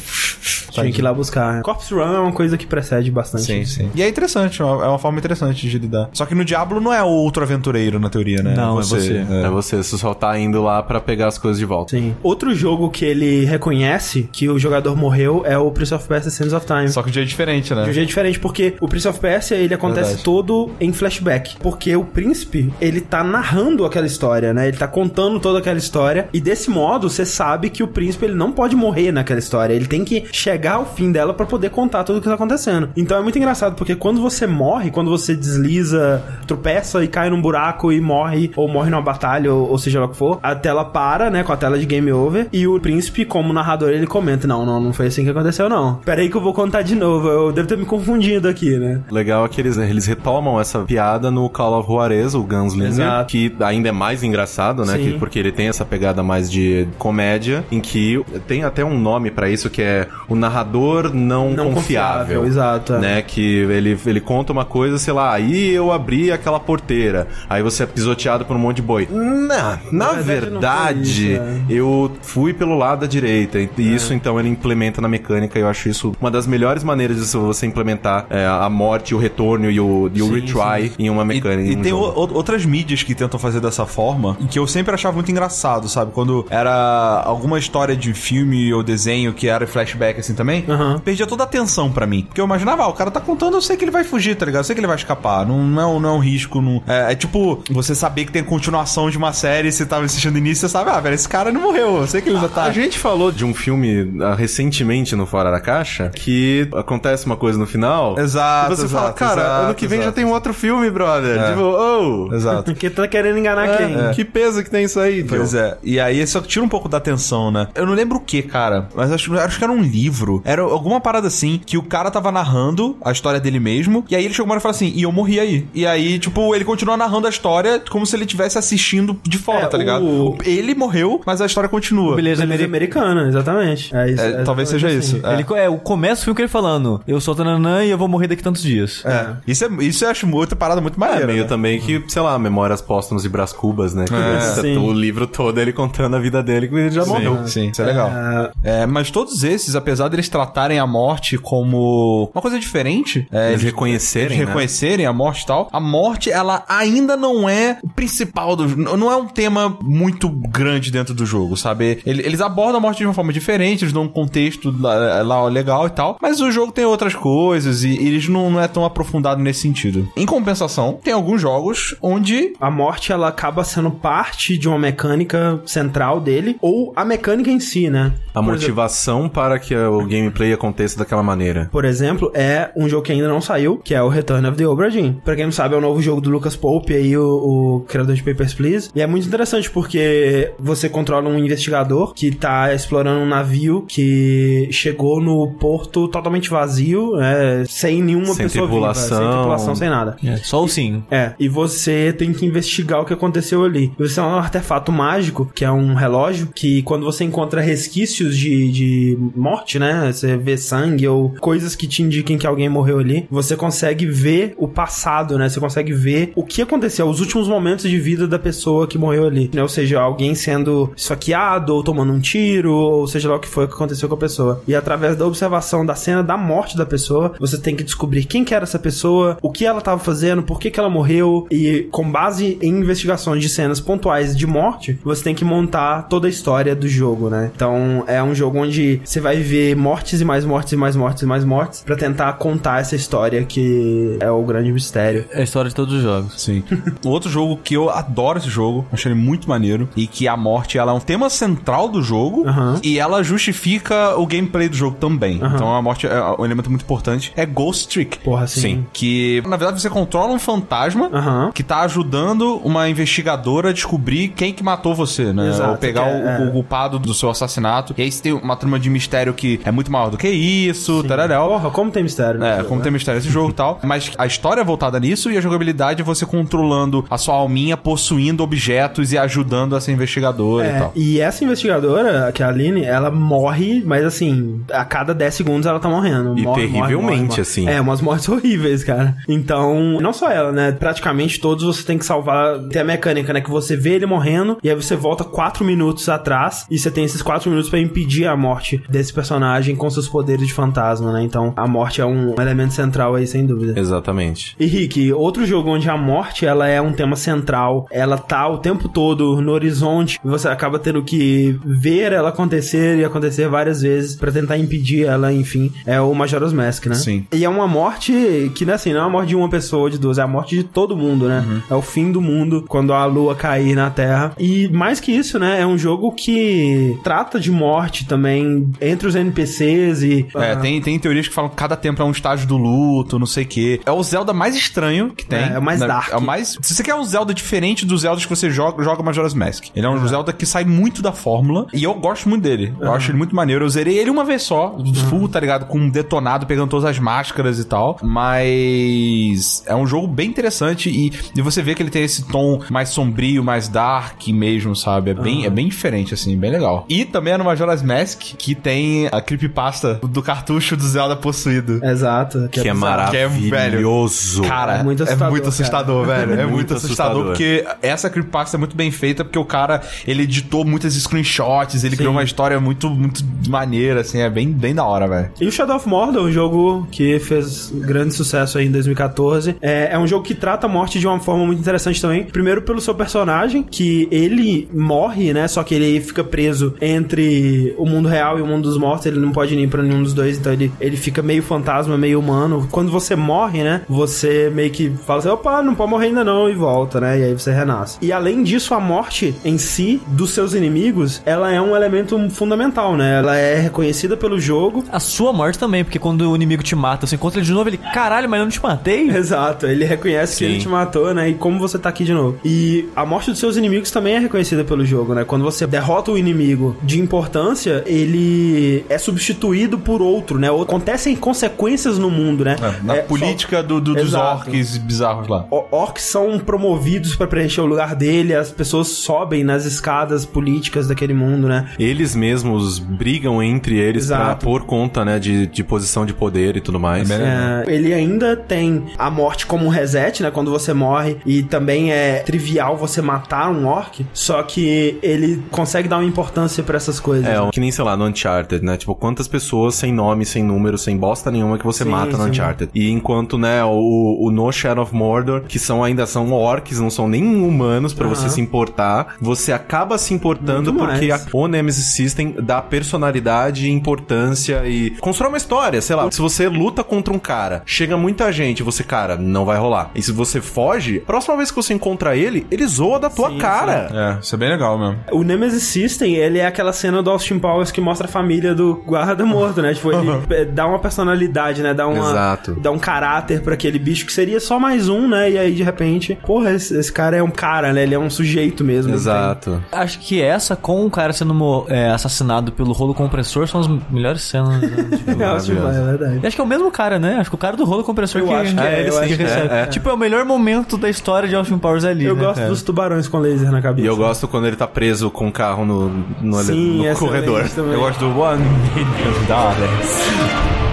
Tinha que ir lá buscar. Corpse Run é uma coisa que precede bastante. Sim, sim. E é interessante, é uma é forma interessante de lidar. Só que no Diablo não é outro aventureiro, na teoria, né? Não, é você. É você, você só tá indo lá pra pegar as coisas de volta. Sim. Outro jogo que ele reconhece que o jogador morreu é o Prince of Persia Sands of Time. Só que o dia é diferente, né? De um jeito diferente, porque o Prince of Persia, ele acontece Verdade. todo em flashback. Porque o príncipe, ele tá narrando aquela história, né? Ele tá contando toda aquela história. E desse modo, você sabe que o príncipe príncipe ele não pode morrer naquela história. Ele tem que chegar ao fim dela pra poder contar tudo o que tá acontecendo. Então é muito engraçado, porque quando você morre, quando você desliza, tropeça e cai num buraco e morre, ou morre numa batalha, ou, ou seja lá o que for, a tela para, né, com a tela de game over, e o príncipe, como narrador, ele comenta: Não, não, não foi assim que aconteceu, não. Pera aí que eu vou contar de novo. Eu devo ter me confundido aqui, né? Legal é que eles, eles retomam essa piada no Call of Juarez, o Gunslinger, Exato. que ainda é mais engraçado, né? Que- porque ele tem essa pegada mais de comédia, em que tem até um nome pra isso que é o narrador não, Não confiável. confiável, exato, é. Né? Que ele, ele conta uma coisa, sei lá, aí eu abri aquela porteira, aí você é pisoteado por um monte de boi. Na, na verdade, não foi verdade, isso, é. eu fui pelo lado da direita. E isso, então, ele implementa na mecânica. E eu acho isso uma das melhores maneiras de você implementar é, a morte, o retorno e o, e o Sim, retry em uma E, mecânica. e em um tem o- outras mídias que tentam fazer dessa forma, e que eu sempre achava muito engraçado, sabe? Quando era alguma história de filme ou desenho que era flashback assim também, Aham. perdia toda a atenção pra mim. Porque eu imaginava, ah, o cara tá contando, eu sei que ele vai fugir, tá ligado? Eu sei que ele vai escapar. Não, não, é, um- não é um risco. Não... É, é tipo, você saber que tem continuação de uma série, você tava assistindo início, você sabe, ah, velho, esse cara não morreu. Eu sei que ele ainda tá. A gente falou de um filme ah, recentemente no Fora da Caixa que acontece uma coisa no final. Exato, E você fala, exato, cara, exato, ano que vem já exato. tem um outro filme, brother. É. Tipo, oh. Exato. Porque tá querendo enganar quem? É, Que peso que tem isso aí, Pois Joe? é. E aí só tira um pouco da atenção, né? Eu não lembro o que, cara. Mas acho, acho que era um livro. Era alguma parada assim, que o cara tava narrando a história dele mesmo. E aí ele chegou uma hora e falou assim, e eu morri aí. E aí, tipo, ele continua narrando a história como se ele estivesse assistindo de fora, É, tá ligado? o- Ele morreu, mas a história continua. Beleza, Beleza americana, exatamente. É isso, É, talvez seja exatamente isso. assim. É. Ele, é, o começo do filme que ele falando, eu sou Tananã e eu vou morrer daqui tantos dias. É. Isso, é, isso eu acho outra parada muito É maneira. meio né? também que, sei lá, Memórias Póstumas e Brás Cubas, né? Que É. Sim. o livro todo ele contando a vida dele que ele já morreu. Sim, sim, isso é legal. É, mas todos esses, apesar deles tratarem a morte como uma coisa diferente, é, Eles reconhecerem, eles né? reconhecerem a morte e tal, a morte, ela ainda não é o principal do jogo. Não é um tema muito grande dentro do jogo, sabe? Ele- Eles abordam a morte de uma forma diferente, eles dão um contexto lá, lá legal e tal, mas o jogo tem outras coisas e eles não, não é tão aprofundado nesse sentido. Em compensação, tem alguns jogos onde A morte, ela acaba sendo parte de uma mecânica central dele, ou a mecânica em si, né? A Por motivação para que o gameplay aconteça daquela maneira. Por exemplo, é um jogo que ainda não saiu, que é o Return of the Obra Dinn. Pra quem não sabe, é o novo jogo do Lucas Pope, aí o, o criador de Papers, Please. E é muito interessante porque você controla um investigador que tá explorando um navio que chegou no porto totalmente vazio, né, sem nenhuma Sem pessoa tripulação. viva, sem tripulação, sem nada. É, só o sim. É, e você tem que investigar o que aconteceu ali. Você tem um artefato mágico, que é um relógio, que quando você encontra resquícios de, de morte, né? Você vê sangue ou coisas que te indiquem que alguém morreu ali, você consegue ver o passado, né? Você consegue ver o que aconteceu, os últimos momentos de vida da pessoa que morreu ali. Né? Ou seja, alguém sendo esfaqueado ou tomando um tiro, ou seja lá o que foi que aconteceu com a pessoa. E através da observação da cena da morte da pessoa, você tem que descobrir quem que era essa pessoa, o que ela estava fazendo, por que que ela morreu, e com base em investigações de cenas pontuais de morte, você tem que montar toda a história do jogo, né? Então é um jogo onde você vai ver mortes e mais mortes e mais mortes e mais mortes pra tentar contar essa história que é o grande mistério. É a história de todos os jogos. Sim. o outro jogo que eu adoro esse jogo, acho ele muito maneiro, e que a morte ela é um tema central do jogo, Aham. e ela justifica o gameplay do jogo também. Então a morte é um elemento muito importante. É Ghost Trick. Porra, assim. Que, na verdade, você controla um fantasma Aham. que tá ajudando uma investigadora a descobrir quem que matou você, né? Exato, Ou pegar que o, é- o culpado do seu assassinato. E aí você tem uma trama de mistério que é muito maior do que isso, tararéu. Porra, como tem mistério. É, né? como tem mistério esse jogo e tal. Mas a história é voltada nisso e a jogabilidade é você controlando a sua alminha, possuindo objetos e ajudando essa investigadora e É, tal. e essa investigadora, que é a Aline, ela morre, mas assim, a cada 10 segundos ela tá morrendo. E Morre, terrivelmente, morre, morre. assim. É, umas mortes horríveis, cara. Então, não só ela, né? Praticamente todos você tem que salvar. Tem a mecânica, né? Que você vê ele morrendo e aí você volta 4 minutos atrás e você tem esses 4 minutos pra impedir a morte desse personagem com seus poderes de fantasma, né? Então, a morte é um elemento central aí, sem dúvida. Exatamente. E Rick, outro jogo onde a morte ela é um tema central, ela tá o tempo todo no horizonte, e você acaba tendo que ver ela acontecer e acontecer várias vezes pra tentar impedir ela, enfim, é o Majora's Mask, né? Sim. E é uma morte que, né, assim, não é a morte de uma pessoa ou de duas, é a morte de todo mundo, né? É o fim do mundo quando a lua cair na Terra. E mais que isso, né, é um jogo que trata de morte também entre os NPCs e. É, ah, tem, tem teorias que falam que cada tempo é um estágio do luto, não sei o quê. É o Zelda mais estranho que tem. É, é o mais né? dark. É o mais... Se você quer um Zelda diferente dos Zeldas que você joga, joga Majora's Mask. Ele é um Zelda que sai muito da fórmula e eu gosto muito dele. Eu acho ele muito maneiro. Eu zerei ele uma vez só, full, tá ligado? Com um detonado, pegando todas as máscaras e tal. Mas é um jogo bem interessante e, e você vê que ele tem esse tom mais sombrio, mais dark mesmo, sabe? É bem, é bem diferente, assim, bem legal. E também é no Majora's Mask que tem a creepypasta do cartucho do Zelda possuído. Exato. Que é. Que é, velho, maravilhoso. Cara, É muito assustador, é muito assustador, velho. É muito, Muito assustador, porque essa creepypasta é muito bem feita, porque o cara, ele editou muitas screenshots, ele criou uma história muito, muito maneira, assim, é bem, bem da hora, velho. E o Shadow of Mordor, um jogo que fez grande sucesso aí em 2014, é, é um jogo que trata a morte de uma forma muito interessante também. Primeiro pelo seu personagem, que ele morre, né? Só que ele fica preso entre o mundo real e o mundo dos mortos. Ele não pode ir pra nenhum dos dois, então ele, ele fica meio fantasma, meio humano. Quando você morre, né? Você meio que fala assim: opa, não pode morrer ainda não, e volta, né? E aí você renasce. E além disso, a morte em si dos seus inimigos, ela é um elemento fundamental, né? Ela é reconhecida pelo jogo. A sua morte também, porque quando o inimigo te mata, você encontra ele de novo, ele, caralho, mas eu não te matei? Exato, ele reconhece que Sim. ele te matou, né? E como você tá aqui de novo. E a morte dos seus inimigos também é reconhecida pelo jogo, né? Quando você derrota o inimigo de importância, ele é substituído por outro, né? Acontecem consequências no mundo, né? Na É, política do, do- dos orcs bizarros lá. O- Orcs são promovidos pra preencher o lugar dele, as pessoas sobem nas escadas políticas daquele mundo, né? Eles mesmos brigam entre eles pra, por conta, né, de, de posição de poder e tudo mais. É É, ele ainda tem a morte como um reset, né? Quando você morre. E também é trivial você matar um orc. Só que ele consegue dar uma importância pra essas coisas. É, né? que nem, sei lá, no Uncharted, né? Tipo, quantas pessoas sem nome, sem número, sem bosta nenhuma que você Sim, mata no sim. Uncharted. E enquanto, né, o, o No Shadow of Mordor, que são ainda são orcs, não são nem humanos pra você se importar, você acaba se importando Muito porque a, o Nemesis System dá personalidade, importância e constrói uma história, sei lá. Se você luta contra um cara, chega muita gente, você, cara, não vai rolar. E se você foge, próxima vez que você encontra ele, ele zoa da tua Sim, cara. É, isso é bem legal mesmo. O Nemesis System, ele é aquela cena do Austin Powers que mostra a família do guarda morto, né? Tipo, ele é, dá uma personalidade, né? Dá uma, Exato. Dá um caráter pra aquele bicho que seria só mais um, né? E aí, de repente, porra, esse, esse cara é um cara, né? Ele é um sujeito mesmo. Exato. Acho que essa, com o cara sendo é, assassinado pelo rolo compressor, são as melhores cenas. né? É, Austin Powers, é verdade. E acho que é o mesmo cara, né? Acho que o cara do rolo compressor Eu que, acho que é, ele eu sim acho que recebe. é, é. Tipo, é o melhor momento da história de Austin Powers ali. Eu né, gosto cara? dos tubarões com laser na cabeça. E eu gosto quando ele tá preso com o carro no, no, Sim, no excelente corredor. Eu gosto do One Million Dollars.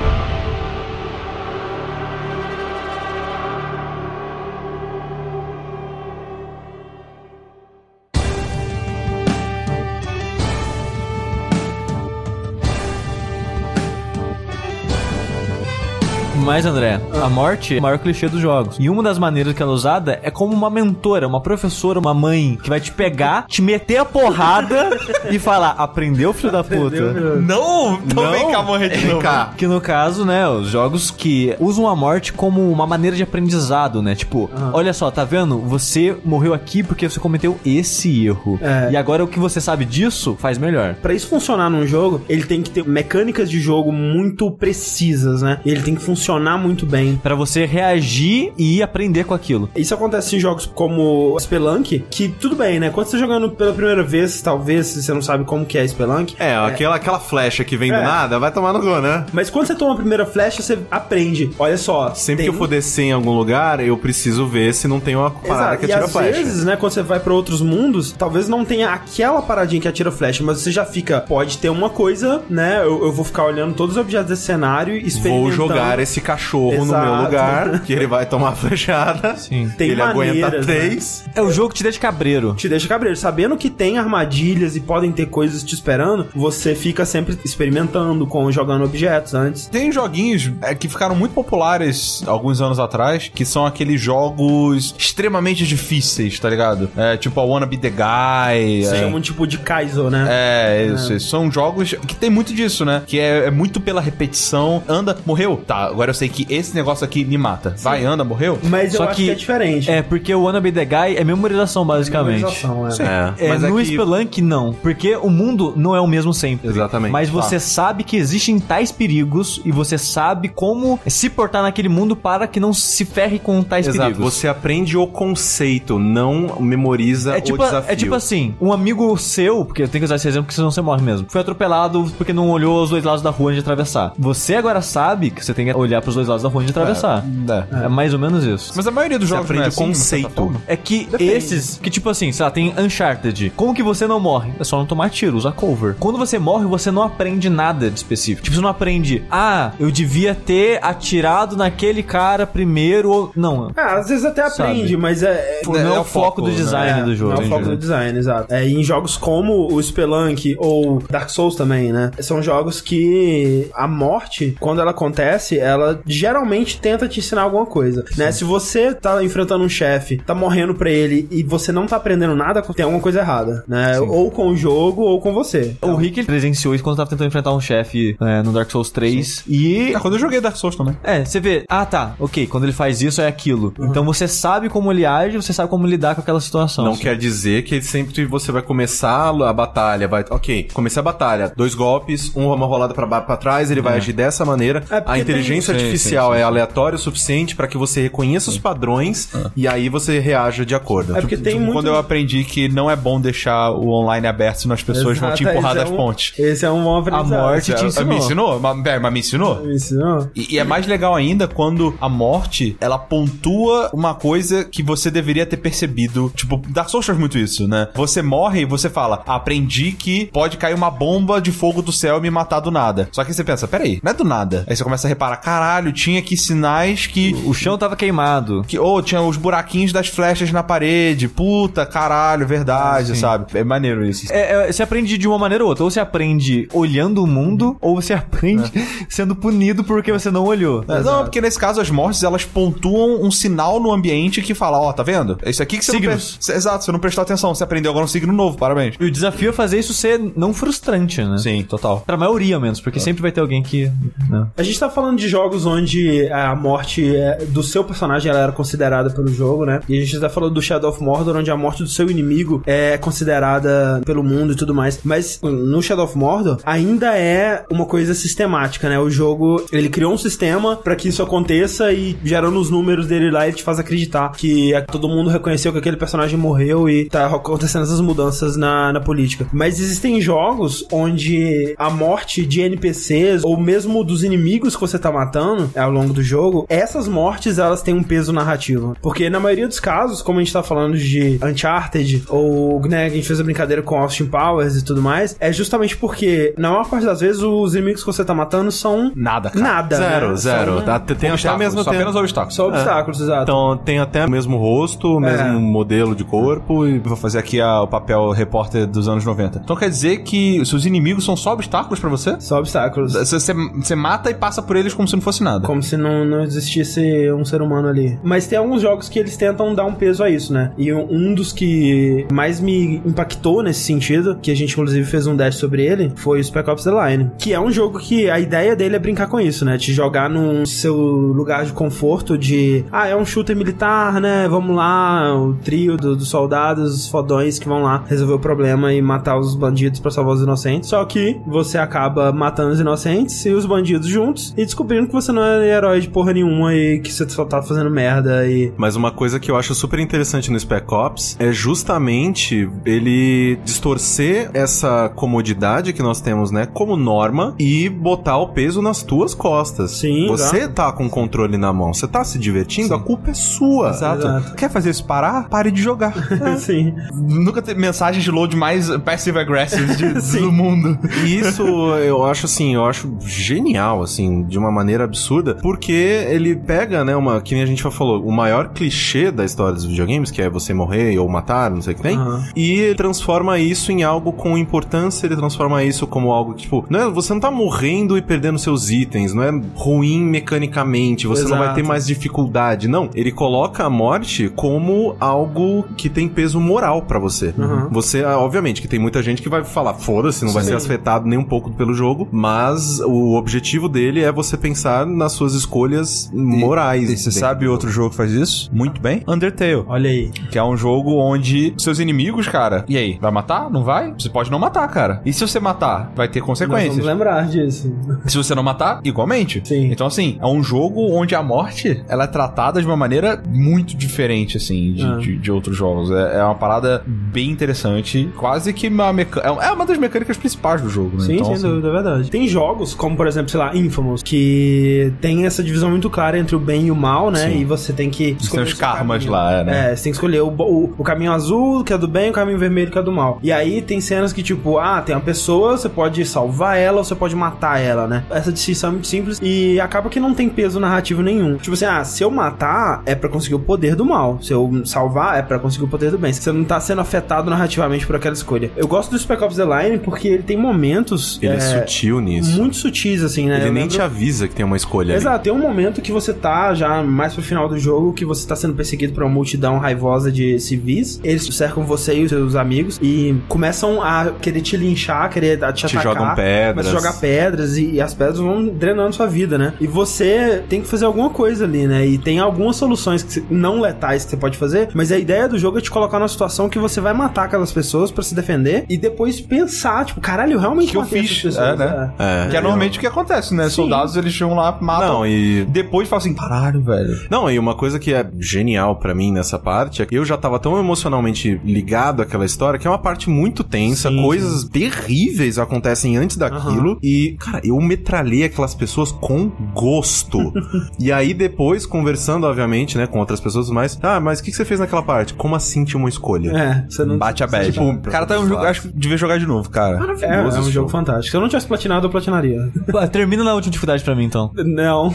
Mas, André, a morte é o maior clichê dos jogos. E uma das maneiras que ela é usada é como uma mentora, uma professora, uma mãe que vai te pegar, te meter a porrada e falar: aprendeu, filho da puta? Não! Então Não? vem cá morrer de novo. Que no caso, né, os jogos que usam a morte como uma maneira de aprendizado, né? Tipo, olha só, tá vendo? Você morreu aqui porque você cometeu esse erro. É. E agora o que você sabe disso faz melhor. Pra isso funcionar num jogo, ele tem que ter mecânicas de jogo muito precisas, né? Ele tem que funcionar muito bem. Pra você reagir e aprender com aquilo. Isso acontece em jogos como Spelunk, que tudo bem, né? Quando você tá jogando pela primeira vez, talvez, você não sabe como que é Spelunk, É, Aquela, aquela flecha que vem do É. nada, vai tomar no gol, né? mas quando você toma a primeira flecha, você aprende. Olha só, Sempre tem- que eu for descer em algum lugar, eu preciso ver se não tem uma parada Exato. que E atira às flecha. vezes, né, quando você vai pra outros mundos, talvez não tenha aquela paradinha que atira flecha, mas você já fica, pode ter uma coisa, né? Eu, eu vou ficar olhando todos os objetos desse cenário e experimentando. Vou jogar esse cachorro no meu Exato. lugar, que ele vai tomar flechada. Sim. Tem ele aguenta maneiras, né? três. É o jogo que te deixa cabreiro. te deixa cabreiro. Sabendo que tem armadilhas e podem ter coisas te esperando, você fica sempre experimentando, com jogando objetos antes. Tem joguinhos é, que ficaram muito populares alguns anos atrás, que são aqueles jogos extremamente difíceis, tá ligado? É, tipo a Wanna Be The Guy. Você é, chama um tipo de Kaizo, né? É, isso, isso. São jogos que tem muito disso, né? Que é, é muito pela repetição. Anda, morreu? Tá, agora sei que esse negócio aqui me mata. Vai, anda, morreu? Mas eu Só acho que que é diferente. É, porque o Wanna Be The Guy é memorização, basicamente. Memorização, é. É, É, mas no é que- Spelunk, não. Porque o mundo não é o mesmo sempre. Exatamente. Mas você sabe que existem tais perigos e você sabe como se portar naquele mundo para que não se ferre com tais Exato, perigos. você aprende o conceito, não memoriza É tipo, o desafio. é tipo assim, um amigo seu, porque eu tenho que usar esse exemplo porque senão você morre mesmo, foi atropelado porque não olhou os dois lados da rua antes de atravessar. Você agora sabe que você tem que olhar pros dois lados da rua de atravessar. É. É, mais ou menos isso. Mas a maioria dos jogos aprende não é o assim, certa conceito. É que esses, que tipo assim, sei lá, tem Uncharted. Como que você não morre? É só não tomar tiro, usar cover. Quando você morre, você não aprende nada de específico. Tipo, você não aprende, ah, eu devia ter atirado naquele cara primeiro ou. Não. Ah, às vezes até Sabe. aprende, mas é. Não é, o foco, do né? design É, do jogo. Não é o foco do design, exato. É, e em jogos como o Spelunk ou Dark Souls também, né? São jogos que a morte, quando ela acontece, ela geralmente tenta te ensinar alguma coisa, né? Se você tá enfrentando um chefe, tá morrendo pra ele e você não tá aprendendo nada, tem alguma coisa errada, né? Ou com o jogo ou com você. O Rick ele presenciou isso quando tava tentando enfrentar um chefe é, no Dark Souls 3. E. É, quando eu joguei Dark Souls também. É, você vê, ah tá, ok, quando ele faz isso é aquilo. Então você sabe como ele age, você sabe como lidar com aquela situação. Não quer dizer que sempre você vai começar a batalha, vai, ok, comecei a batalha, dois golpes, um uma rolada pra trás, ele vai agir dessa maneira. É, porque a inteligência tem- Sim, artificial sim, sim, é aleatória o suficiente pra que você reconheça os padrões e aí você reaja de acordo. É porque tem muito. Quando eu aprendi que não é bom deixar o online aberto, senão as pessoas vão te Exato, empurrar esse é das um- pontes. Esse é um bom aprendizado. morte te ensinou. Me ensinou? Mas, é, mas me ensinou? Me ensinou? E, e é mais legal ainda quando a morte, ela pontua uma coisa que você deveria ter percebido. Tipo, Dark Souls faz muito isso, né? Você morre e você fala, aprendi que pode cair uma bomba de fogo do céu e me matar do nada. Só que você pensa, peraí, não é do nada. Aí você começa a reparar, caralho, tinha aqui sinais que... O chão tava queimado. Que, ou tinha os buraquinhos das flechas na parede. Puta, caralho, verdade, sabe? É maneiro isso. É, é, você aprende de uma maneira ou outra. Ou você aprende olhando o mundo, ou você aprende sendo punido porque você não olhou. É, Não, porque nesse caso as mortes elas pontuam um sinal no ambiente que fala, ó, tá vendo? É isso aqui que você Signos. não pre- Exato, você não prestou atenção, você aprendeu agora um signo novo, parabéns. E o desafio é fazer isso ser não frustrante, né? Sim, total. Pra maioria, menos, porque sempre vai ter alguém que. né? A gente tá falando de jogos onde a morte é, do seu personagem era considerada pelo jogo, né? E a gente tá falando do Shadow of Mordor, onde a morte do seu inimigo é considerada pelo mundo e tudo mais. Mas no Shadow of Mordor ainda é uma coisa sistemática, né? O jogo, ele criou um sistema pra que isso aconteça e gerando os números dele lá, ele te faz acreditar que todo mundo reconheceu que aquele personagem morreu e tá acontecendo essas mudanças na, na política. Mas existem jogos onde a morte de NPCs ou mesmo dos inimigos que você tá matando ao longo do jogo, essas mortes elas têm um peso narrativo. Porque na maioria dos casos, como a gente tá falando de Uncharted ou né, a gente fez a brincadeira com Austin Powers e tudo mais, é justamente porque na maior parte das vezes os inimigos que você tá matando são Nada, cara. nada. Zero, né? zero. São- Tá- Tem até mesma só apenas obstáculos. Só obstáculos, exato. Então tem até o mesmo rosto, o mesmo É. modelo de corpo e Vou fazer aqui a- o papel repórter dos anos 90. Então quer dizer que os seus inimigos são só obstáculos pra você? Só obstáculos. Você mata e passa por eles como se não fosse nada. Como se não, não existisse um ser humano ali. Mas tem alguns jogos que eles tentam dar um peso a isso, né? E um dos que mais me impactou nesse sentido, que a gente inclusive fez um dash sobre ele, foi o Spec Ops The Line. Que é um jogo que a ideia dele é brincar com isso, né? Te jogar no seu lugar de conforto de... Ah, é um shooter militar, né? Vamos lá, o trio do- dos soldados, os fodões que vão lá resolver o problema e matar os bandidos pra salvar os inocentes. Só que você acaba matando os inocentes e os bandidos juntos e descobrindo que você não é herói de porra nenhuma e que você só tá fazendo merda e... Mas uma coisa que eu acho super interessante no Spec Ops é justamente ele distorcer essa comodidade que nós temos, né, como norma e botar o peso nas tuas costas. Sim, Você exato. tá com o controle na mão, você tá se divertindo, a culpa é sua. Exato. Exato. Quer fazer isso parar? Pare de jogar. Sim. Nunca teve mensagem de load mais passive-aggressive de- Sim. do mundo. E isso eu acho assim, eu acho genial, assim, de uma maneira absurda, porque ele pega, né, uma, que nem a gente já falou, o maior clichê da história dos videogames, que é você morrer ou matar, não sei o que tem, Aham. e ele transforma isso em algo com importância, ele transforma isso como algo que, tipo, não é, você não tá morrendo e perdendo seus itens, não é ruim mecanicamente, você não vai ter Exato. mais dificuldade, não. Ele coloca a morte como algo que tem peso moral pra você. Uhum. Você, ah, obviamente, que tem muita gente que vai falar, foda-se, não vai Sim. ser afetado nem um pouco pelo jogo, mas o objetivo dele é você pensar pensar nas suas escolhas morais. E você sabe outro jogo que faz isso? Muito bem? Undertale. Olha aí. Que é um jogo onde seus inimigos, cara, e aí? Vai matar? Não vai? Você pode não matar, cara. E se você matar, vai ter Nós consequências. vamos lembrar disso. Se você não matar, igualmente. Sim. Então, assim, é um jogo onde a morte ela é tratada de uma maneira muito diferente, assim, de, Ah. de, de outros jogos. É, é uma parada bem interessante. Quase que uma mecânica. É uma das mecânicas principais do jogo, né? Sim, então, sem assim, dúvida, é verdade. Tem jogos, como por exemplo, sei lá, Infamous, que tem essa divisão muito clara entre o bem e o mal, né? Sim. E você tem que escolher os o seu karmas caminho. lá, é, né? É, você tem que escolher o, o, o caminho azul, que é do bem, e o caminho vermelho, que é do mal. E aí tem cenas que, tipo, ah, tem uma pessoa, você pode salvar ela ou você pode matar ela, né? Essa distinção é muito simples e acaba que não tem peso narrativo nenhum. Tipo assim, ah, se eu matar, é pra conseguir o poder do mal. Se eu salvar, é pra conseguir o poder do bem. Você não tá sendo afetado narrativamente por aquela escolha. Eu gosto do Spec Ops The Line porque ele tem momentos Ele é, sutil nisso. muito sutis, assim, né? Ele Eu nem lembro- te avisa que tem uma escolha ali. Exato, tem um momento que você tá já mais pro final do jogo, que você tá sendo perseguido por uma multidão raivosa de civis. Eles cercam você e os seus amigos e começam a querer te linchar, querer te, Te atacar. jogam pedras. Começam a jogar pedras e, e as pedras vão drenando sua vida, né? E você tem que fazer alguma coisa ali, né? E tem algumas soluções que não letais que você pode fazer, mas a ideia do jogo é te colocar numa situação que você vai matar aquelas pessoas pra se defender e depois pensar, tipo, caralho, eu realmente Que eu fiz, essas pessoas. é, né? É. Que é normalmente o que acontece, né? Soldados eles chegam lá, matam. Não, e Depois falam assim, caralho, velho. Não, e uma coisa que é genial pra mim nessa parte é que eu já tava tão emocionalmente ligado àquela história que é uma parte muito tensa, Sim, coisas terríveis acontecem antes daquilo e, cara, eu metralhei aquelas pessoas com gosto. e aí depois, conversando, obviamente, né, com outras pessoas mais, ah, mas o que, que você fez naquela parte? Como assim tinha uma escolha? É, você não. Bate a bad. Tipo, cara, tá um jogo, acho que devia jogar de novo, cara. É, é um jogo fantástico. Se eu não tivesse platinado, eu platinaria. Termina na última dificuldade pra mim, então. Não.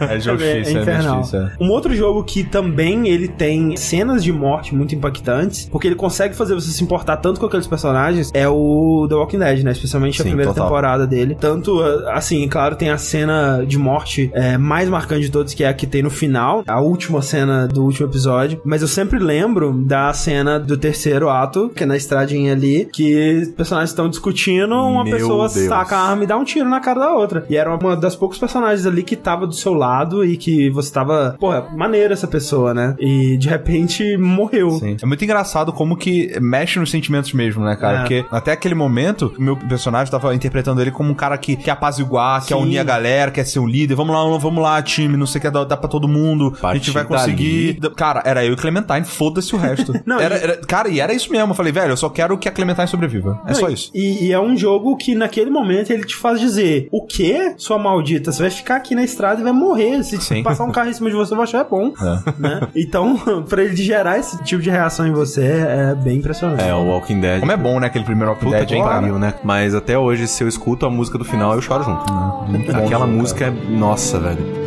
É jogo É, é, meio infernal. é. Um outro jogo que também ele tem cenas de morte muito impactantes, porque ele consegue fazer você se importar tanto com aqueles personagens, é o The Walking Dead, né? Especialmente a Sim, primeira total. temporada dele. Tanto, ah, assim, claro, tem a cena de morte é, mais marcante de todos, que é a que tem no final, a última cena do último episódio. Mas eu sempre lembro da cena do terceiro ato, que é na estradinha ali, que os personagens estão discutindo, uma Meu pessoa Deus. saca a arma e dá um tiro na cara da outra. E era uma das poucos personagens ali que tava do seu lado e que você tava, porra, maneira essa pessoa, né? E de repente morreu. Sim. É muito engraçado como que mexe nos sentimentos mesmo, né, cara? É. Porque até aquele momento, o meu personagem tava interpretando ele como um cara que quer apaziguar, quer Sim. unir a galera, quer ser um líder. Vamos lá, vamos lá, time, não sei o que, dá, dá pra todo mundo. a gente Partir vai conseguir. Cara, era eu e Clementine, foda-se o resto. Não, era, era- cara, e era isso mesmo. Eu falei, velho, eu só quero que a Clementine sobreviva. É Não, só isso. E, e é um jogo que naquele momento ele te faz dizer: O quê, sua maldita? Você vai ficar aqui na estrada e vai morrer. Se Sim. passar um carro em cima de você, eu vou achar é bom. É. Né? Então, pra ele gerar esse tipo de reação em você é bem impressionante. É, o Walking Dead. Como é bom, né, aquele primeiro Walking Puta Dead, que hein, cara? pariu, né? Mas até hoje, se eu escuto a música do final, eu choro junto. muito bom Aquela jogo, música é. Nossa, velho.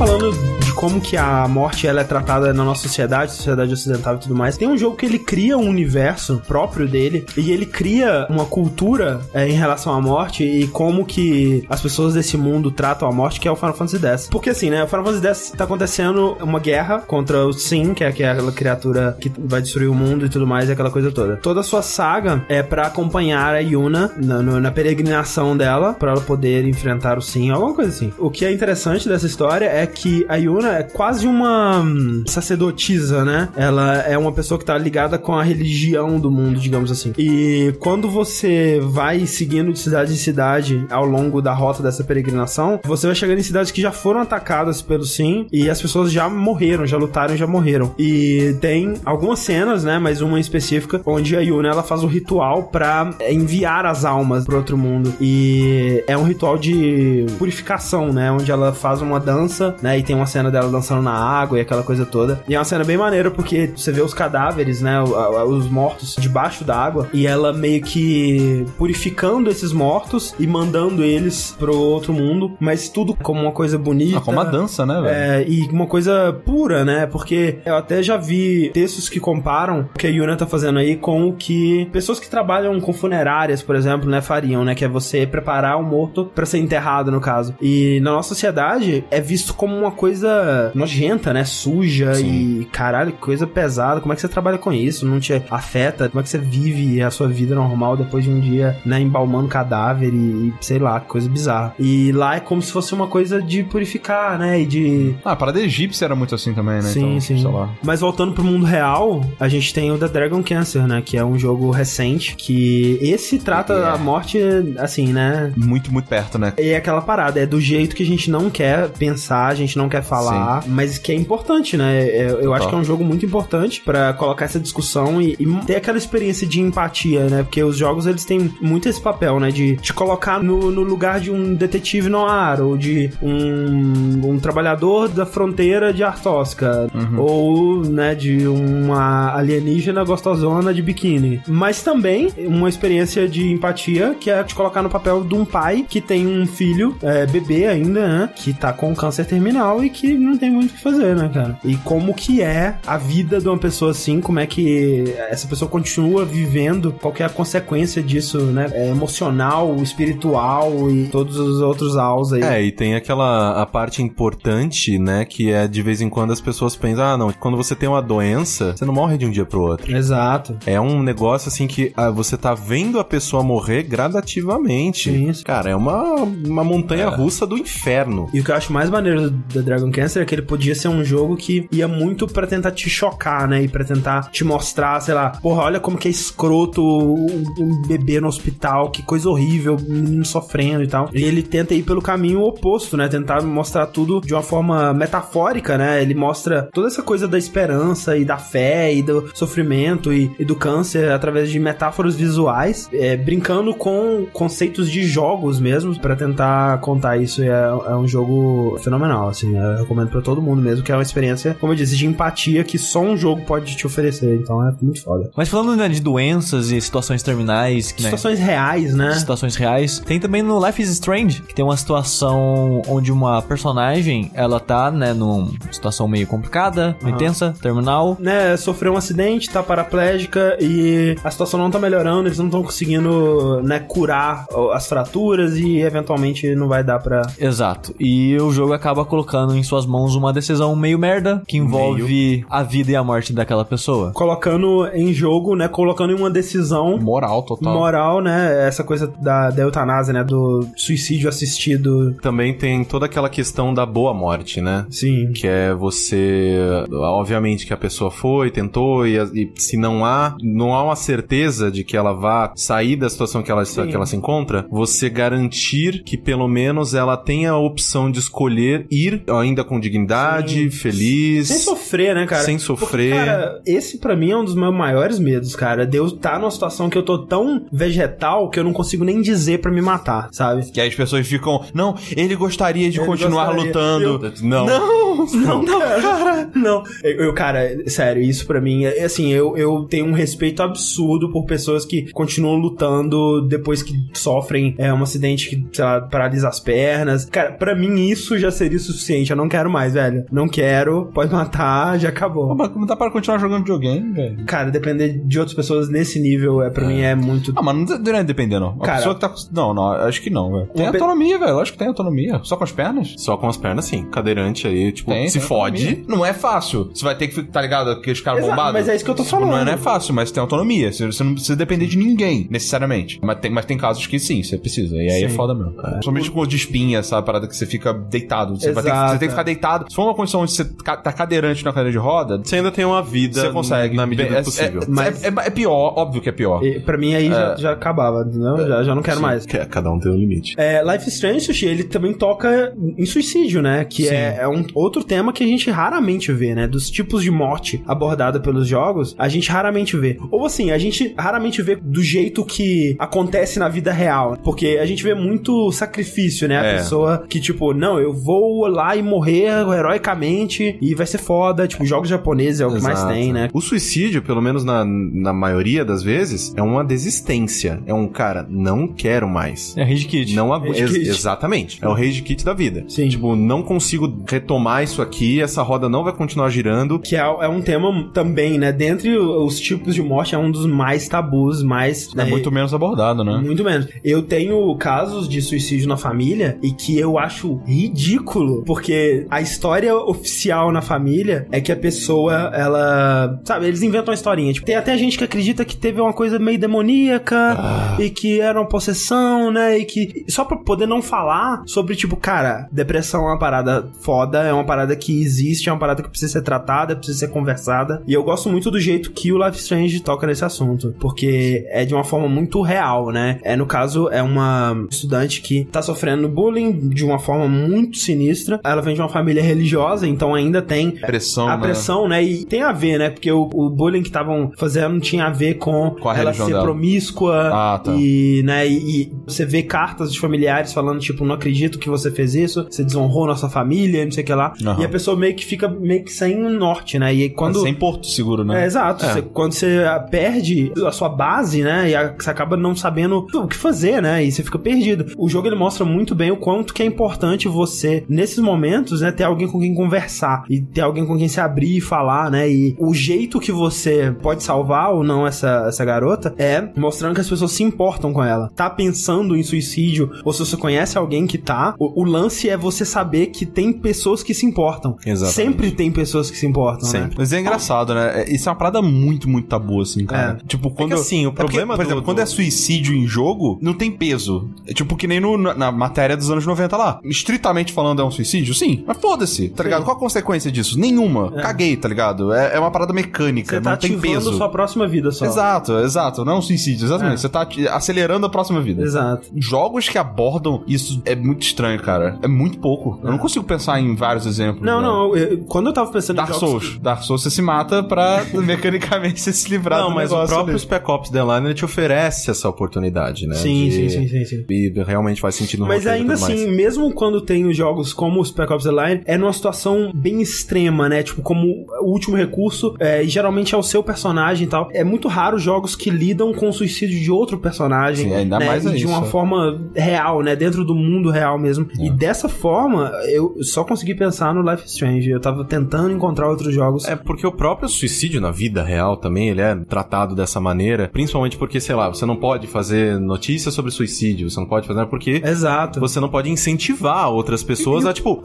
Falando como que a morte ela é tratada na nossa sociedade, sociedade ocidental e tudo mais. Tem um jogo que ele cria um universo próprio dele e ele cria uma cultura é, em relação à morte e como que as pessoas desse mundo tratam a morte, que é o Final Fantasy X. Porque assim, né, o Final Fantasy X tá acontecendo uma guerra contra o Sin, que é aquela criatura que vai destruir o mundo e tudo mais, e aquela coisa toda. Toda a sua saga é pra acompanhar a Yuna na, na peregrinação dela, pra ela poder enfrentar o Sin, alguma coisa assim. O que é interessante dessa história é que a Yuna é quase uma hum, sacerdotisa, né? Ela é uma pessoa que tá ligada com a religião do mundo, digamos assim. E quando você vai seguindo de cidade em cidade ao longo da rota dessa peregrinação, você vai chegando em cidades que já foram atacadas pelo Sim e as pessoas já morreram, já lutaram, já morreram. E tem algumas cenas, né? Mas uma em específica, onde a Yuna ela faz o ritual pra enviar as almas pro outro mundo. E é um ritual de purificação, né? Onde ela faz uma dança, né? E tem uma cena dela dançando na água e aquela coisa toda. E é uma cena bem maneira porque você vê os cadáveres, né? Os mortos debaixo da água e ela meio que purificando esses mortos e mandando eles pro outro mundo, mas tudo como uma coisa bonita. Ah, como uma dança, né, velho? É, e uma coisa pura, né? Porque eu até já vi textos que comparam o que a Yuna tá fazendo aí com o que pessoas que trabalham com funerárias, por exemplo, né, fariam, né? Que é você preparar o morto pra ser enterrado, no caso. E na nossa sociedade é visto como uma coisa nojenta, né? Suja e caralho, que coisa pesada. Como é que você trabalha com isso? Não te afeta? Como é que você vive a sua vida normal depois de um dia, né, embalmando cadáver e, sei lá, que coisa bizarra. E lá é como se fosse uma coisa de purificar, né? E de Ah, a parada egípcia era muito assim também, né? Sim, então, sim. Sei lá. Mas voltando pro mundo real, a gente tem o The Dragon Cancer, né? Que é um jogo recente, que esse trata É. a morte, assim, né? Muito, muito perto, né? E é aquela parada, é do jeito que a gente não quer pensar, a gente não quer falar, mas que é importante, né? É, Eu acho que é um jogo muito importante pra colocar essa discussão e, e ter aquela experiência de empatia, né? Porque os jogos, eles têm muito esse papel, né? De te colocar no, no lugar de um detetive no ar, ou de um, um trabalhador da fronteira de Artosca, ou, né, de uma alienígena gostosona de biquíni. Mas também uma experiência de empatia, que é te colocar no papel de um pai que tem um filho, é, bebê ainda, né, que tá com câncer terminal e que não tem muito o que fazer, né, cara? E como que é a vida de uma pessoa assim, como é que essa pessoa continua vivendo, qual que é a consequência disso, né, é emocional, espiritual e todos os outros aos aí. É, e tem aquela a parte importante, né, que é de vez em quando as pessoas pensam, ah, não, quando você tem uma doença, você não morre de um dia pro outro. Exato. É um negócio assim que ah, você tá vendo a pessoa morrer gradativamente. Sim. Cara, é uma, uma montanha russa do inferno. E o que eu acho mais maneiro do Dragon Cancer é que ele podia ser um jogo que ia muito pra tentar te chocar, né? E pra tentar te mostrar, sei lá, porra, olha como que é escroto um, um bebê no hospital, que coisa horrível, um menino sofrendo e tal. E ele tenta ir pelo caminho oposto, né? Tentar mostrar tudo de uma forma metafórica, né? Ele mostra toda essa coisa da esperança e da fé e do sofrimento e, e do câncer através de metáforas visuais, é, brincando com conceitos de jogos mesmo, pra tentar contar isso. É, é um jogo fenomenal, assim. Eu recomendo pra todo mundo mesmo, que é uma experiência, como eu disse, de empatia que só um jogo pode te oferecer. Então é muito foda. Mas falando né, de doenças e situações terminais, né, Situações reais, né? situações reais, tem também no Life is Strange, que tem uma situação onde uma personagem, ela tá, né, numa situação meio complicada, meio tensa, terminal. né, sofreu um acidente, tá paraplégica e a situação não tá melhorando, eles não estão conseguindo, né, curar as fraturas e eventualmente não vai dar pra. Exato. E o jogo acaba colocando em suas mãos uma decisão meio merda, que envolve a vida e a morte daquela pessoa. colocando em jogo, né, colocando em uma decisão Moral total. moral, né, essa coisa da, da eutanásia, né, do suicídio assistido. Também tem toda aquela questão da boa morte, né? Sim. Que é você. Obviamente que a pessoa foi, tentou, e, e se não há, não há uma certeza de que ela vá sair da situação que ela, que ela se encontra, você garantir que pelo menos ela tenha a opção de escolher ir ainda com dignidade, feliz. Sem sofrer, né, cara? Sem sofrer. Porque, cara, esse pra mim é um dos meus maiores medos, cara. Deus tá numa situação que eu tô tão vegetal que eu não consigo nem dizer pra me matar, sabe? Que aí as pessoas ficam, não, ele gostaria de Ele continuar gostaria. lutando. Não. Não, não, cara. Não. Eu, eu, cara, sério, isso pra mim, é assim, eu, eu tenho um respeito absurdo por pessoas que continuam lutando depois que sofrem é, um acidente que, sei lá, paralisa as pernas. Cara, pra mim isso já seria o suficiente. Eu não quero mais, velho. Não quero, pode matar, já acabou. Mas como dá para continuar jogando videogame, velho? Cara, depender de outras pessoas nesse nível, é, pra mim é muito. Ah, mas não deve depender, não. A Cara- pessoa que tá. Não, não, acho que não, velho. Tem pe- autonomia, velho. Lógico que tem autonomia. Só com as pernas? Só com as pernas, sim. Cadeirante aí, tipo, Tem, se tem fode. autonomia. Não é fácil. Você vai ter que ficar, tá ligado? Aqueles caras Exato, bombados. mas é isso que eu tô Tipo, Não é, falando. não é fácil, mas tem autonomia. Você, você não precisa depender de ninguém, necessariamente. Mas tem, mas tem casos que sim, você precisa. E aí é Sim. foda mesmo. Principalmente com o de espinha, sabe? Parada que você fica deitado. Você, vai ter que, você tem que ficar deitado. Se for uma condição onde você tá cadeirante na cadeira de roda, Você ainda tem uma vida você consegue. na medida é, do possível. É, Mas- é, é- é pior, óbvio que é pior. E, pra mim aí já, já acabava, entendeu? Já, já não quero mais. Que é, Cada um tem um limite. É, Life is Strange, Sushi, ele também toca em suicídio, né? Que Sim. é, é um outro outro tema que a gente raramente vê, né? Dos tipos de morte abordada pelos jogos, a gente raramente vê. Ou assim, a gente raramente vê do jeito que acontece na vida real. Porque a gente vê muito sacrifício, né? A É. pessoa que, tipo, não, eu vou lá e morrer heroicamente e vai ser foda. Tipo, jogos japoneses é o que mais Exato. tem, né? O suicídio, pelo menos na, na maioria das vezes, é uma desistência. É um cara, não quero mais. É Rage Kit. Não agu- ex-. Exatamente. É o rage kit da vida. Sim. Tipo, não consigo retomar isso aqui, essa roda não vai continuar girando. Que é, é um tema também, né? Dentre os tipos de morte, é um dos mais tabus, mais. É né, muito menos abordado, né? Muito menos. Eu tenho casos de suicídio na família e que eu acho ridículo, porque a história oficial na família é que a pessoa, ela. Sabe, eles inventam uma historinha. Tipo, tem até gente que acredita que teve uma coisa meio demoníaca e que era uma possessão, né? E que. Só pra poder não falar sobre, tipo, cara, depressão é uma parada foda, é uma parada que existe, é uma parada que precisa ser tratada, precisa ser conversada. E eu gosto muito do jeito que o Life Strange toca nesse assunto, porque é de uma forma muito real, né? É, no caso, é uma estudante que tá sofrendo bullying de uma forma muito sinistra. Ela vem de uma família religiosa, então ainda tem Pressão, a né? pressão, né? E tem a ver, né? Porque o, o bullying que estavam fazendo tinha a ver com, Com a ela ser dela. promíscua Ah, tá. e, né? E, e você vê cartas de familiares falando tipo, não acredito que você fez isso, você desonrou nossa família, não sei o que lá. Aham. E a pessoa meio que fica meio que sem um norte, né? E quando Sem porto seguro, né? é, exato. Você- quando você ah, perde a sua base, né? E a- você acaba não sabendo o que fazer, né? E você fica perdido. O jogo ele mostra muito bem o quanto que é importante você, nesses momentos, né, ter alguém com quem conversar e ter alguém com quem se abrir e falar, né? E o jeito que você pode salvar ou não essa, essa garota é mostrando que as pessoas se importam com ela. Tá pensando em suicídio, ou se você conhece alguém que tá, o, o lance é você saber que tem pessoas que se importam. Exatamente. Sempre tem pessoas que se importam, né? Sempre. Mas é engraçado, né? É- Isso é uma parada muito, muito tabu, assim, cara. Tipo, quando. que, assim, o É porque, problema por exemplo, do- quando é suicídio em jogo, não tem peso. É tipo que nem no- na, na matéria dos anos 90 lá. Estritamente falando, é um suicídio? Sim. Mas foda-se, tá ligado? Qual a consequência disso? Nenhuma. Caguei, tá ligado? É, é uma parada mecânica, Você tá não tem peso. sua próxima vida só. Exato, exato. Não é um suicídio, exatamente. É. Você tá acelerando a próxima vida. Exato. Jogos que abordam isso é muito estranho, cara. É muito pouco. Eu não consigo pensar em vários exemplos. Não, né? não. eu- quando eu tava pensando Dark em jogos... Souls. Dark Souls você se mata pra mecanicamente você se livrar Não, do mas o negócio próprio ali. Spec Ops The Line ele te oferece essa oportunidade, né? Sim, de- sim, sim, sim, sim. E realmente faz sentido no Mas ainda tudo mais. assim, mesmo quando tem os jogos como o Spec Ops The Line, é numa situação bem extrema, né? Tipo, como o último recurso, é, e geralmente é o seu personagem e tal. É muito raro jogos que lidam com o suicídio de outro personagem. Sim, ainda né? mais é de uma isso. forma real, né? Dentro do mundo real mesmo. É. E dessa forma, eu só consegui pensar no Life is Strange. Eu tava tentando encontrar outros jogos. É porque o próprio suicídio na vida real também, ele é tratado dessa maneira, principalmente porque, sei lá, você não pode fazer notícias sobre suicídio, você não pode fazer porque Exato. você não pode incentivar outras pessoas a tipo,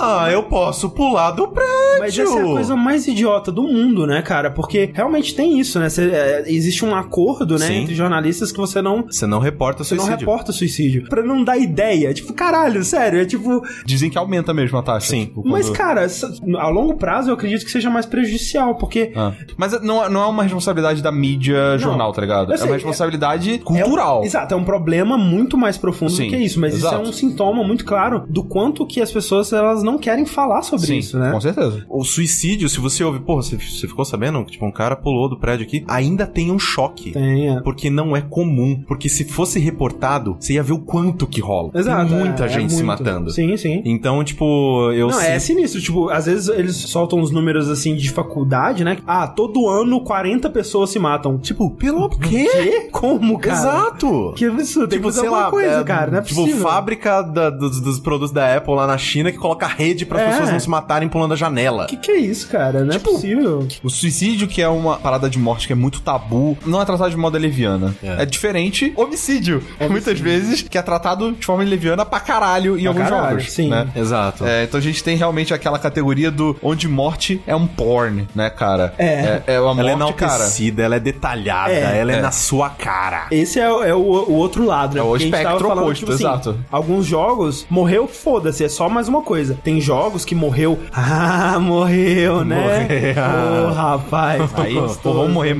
ah, eu posso pular do prédio. Mas essa é a coisa mais idiota do mundo, né, cara? Porque realmente tem isso, né? Cê- é, existe um acordo, né, Sim. entre jornalistas que você não. Você não reporta Você não suicídio. reporta suicídio. Pra não dar ideia. Tipo, caralho, sério. É tipo. Dizem que aumenta mesmo a taxa. Sim. tipo, Mas, cara, a longo prazo eu acredito que seja mais prejudicial, porque. Ah. Mas não, não é uma responsabilidade da mídia jornal, tá ligado? eu É sei, uma responsabilidade cultural. É um- exato, é um problema muito mais profundo Sim, do que isso, mas isso exato. é um sintoma muito claro do quanto que as pessoas elas não querem falar sobre Sim, isso, né? com certeza. O suicídio, se você ouve, pô, você, você ficou sabendo que tipo, um cara pulou do prédio aqui, ainda tem um choque. Tem, é. Porque não é comum. Porque se fosse reportado, você ia ver o quanto que rola. Exato. Tem muita é, é gente se muito. matando. Sim, sim. Então, tipo, eu Não, sei- é sinistro. Tipo, às vezes eles soltam os números assim de faculdade, né? Ah, todo ano 40 pessoas se matam. Tipo, pelo quê? quê? Como, cara? Exato! Que absurdo. Tem Tipo, que fazer sei alguma lá, coisa, é, cara. Não é tipo, possível. fábrica da- dos, dos produtos da Apple lá na China que coloca rede para as É. pessoas não se matarem pulando a janela. Que que é isso, cara? Não Tipo, é possível. O suicídio, que é uma parada de morte que é muito tabu, não é tratado de modo leviana. É. É, diferente homicídio. Muitas vezes, que é tratado de forma leviana pra caralho em Pra alguns caralho, jogos. sim. Né? Exato. É, então a gente tem realmente aquela categoria do onde morte é um porn, né, cara? É. É, é uma ela é morte, cara. ela é detalhada, É. ela é, É. na sua cara. Esse é, o- é o, o outro lado, né? É o Porque espectro falando, oposto, tipo assim, exato. Alguns jogos, morreu, foda-se, é só mais uma coisa. Tem jogos que morreu, ah, morreu, né? Morreu. Ô, rapaz. Aí, pô, vamos morrer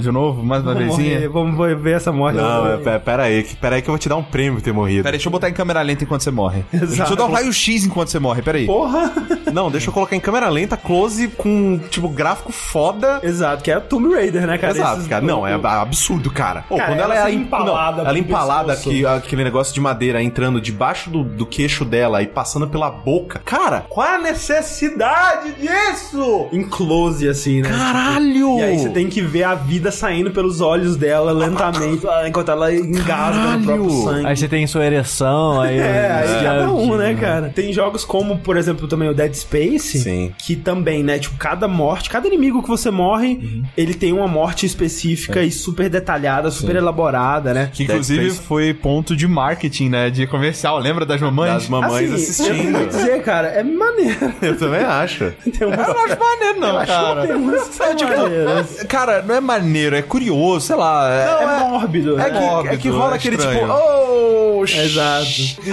de novo, mais uma Vamos vezinha? morrer, vamos ver essa morte. Não, é, pe- pera aí, que- pera aí que eu vou te dar um prêmio por ter morrido. Pera aí, deixa eu botar em câmera lenta enquanto você morre. Exato. Deixa eu dar um raio-x enquanto você morre, pera aí. Porra! Não, deixa eu colocar em câmera lenta, close, com, tipo, gráfico foda. Exato, que é a Tomb Raider, né, cara? Exato, Esses- cara. Não, é absurdo, cara. Pô, Cara, quando ela, ela é empalada não, ela pro empalada, aquele negócio de madeira entrando debaixo do, do queixo dela e passando pela boca. Cara, qual é a necessidade disso? Em close, assim, né? Caralho! E aí você tem que ver a vida saindo pelos olhos dela lentamente, ah, enquanto ela engasga no Caralho! próprio sangue. Aí você tem sua ereção, aí... É, aí já- cada um, né, cara? Tem jogos como, por exemplo, também o Dead Space, Sim. que também, né, tipo, cada morte, cada inimigo que você morre, ele tem uma morte específica e super detalhada, super elaborada, né? Que inclusive foi ponto de marketing, né? De comercial. Lembra das mamães? Das mamães Assim, Eu assistindo. vou dizer, cara, é maneiro. Eu também acho. Tem umas, Eu não acho maneiro, não, eu acho cara. tem umas que são tipo, maneiras. Cara, não é maneiro, é curioso, sei lá. É, É mórbido, É né? que, Óbvio, é que rola é aquele estranho. tipo, oh, Exato.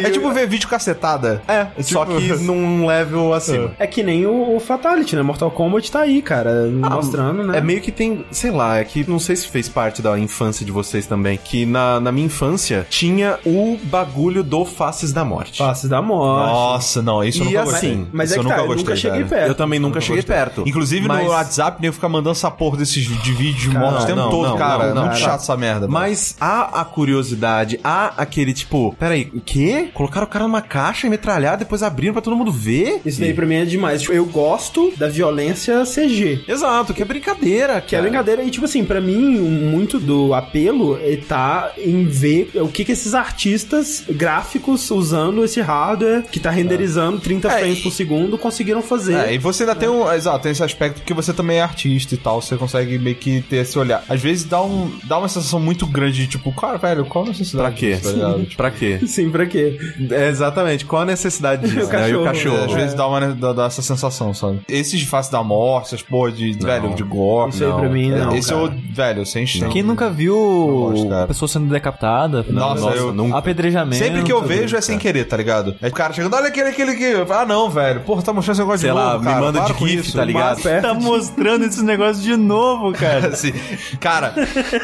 é tipo ver vídeo cacetada. É, só tipo- que num level acima. É que nem o, o Fatality, né? Mortal Kombat tá aí, cara, mostrando, né? É meio que tem, sei lá, é que não sei se fez parte da infância de vocês também, que na, na minha infância tinha o bagulho do Faces da Morte. Faces da morte. Nossa, não, isso eu nunca assim, gostei. Mas isso é eu que tá, nunca eu gostei, nunca cheguei perto. Eu também nunca cheguei perto. Inclusive Mas- no WhatsApp, nego fica mandando essa porra desses de vídeo de Cara, morte o tempo não, todo, não, cara. não, não, muito chato essa merda. Mas há a curiosidade, há aquele tipo, peraí, o quê? Colocaram o cara numa caixa e metralhar, depois abriram pra todo mundo ver? Isso daí pra mim é demais. Tipo, eu gosto da violência CG. Exato, que é brincadeira, Que é brincadeira. E, tipo assim, pra mim, muito do apelo ele tá em ver o que que esses artistas gráficos usando esse hardware que tá renderizando 30 É, frames e- por segundo conseguiram fazer. É, e você ainda tem um. Exato, tem esse aspecto que você também é artista e tal. Você consegue meio que ter esse olhar. Às vezes dá, um, dá uma sensação muito grande de tipo, cara, velho, qual a necessidade? Pra quê? disso, tá? Tipo, pra quê? Sim, pra quê? É, exatamente, qual a necessidade disso? O né? E o cachorro, cachorro. É, às vezes dá, uma, dá, dá essa sensação, sabe? Esses de face da morte, essas porra de, velho, de gore. Isso aí pra mim, É, não, Esse cara. eu, velho, sem chance. Quem nunca viu gosto, pessoa sendo decapitada? Nossa, eu- nunca. Apedrejamento. Sempre que eu vejo é sem querer, tá ligado? É o cara chegando, olha aquele, aquele que. Ah, não, velho. Porra, tá mostrando esse negócio Sei de lá, novo, me cara. manda Para de GIF, tá ligado? Mas- Tá mostrando esse negócio de novo, cara. Assim, cara,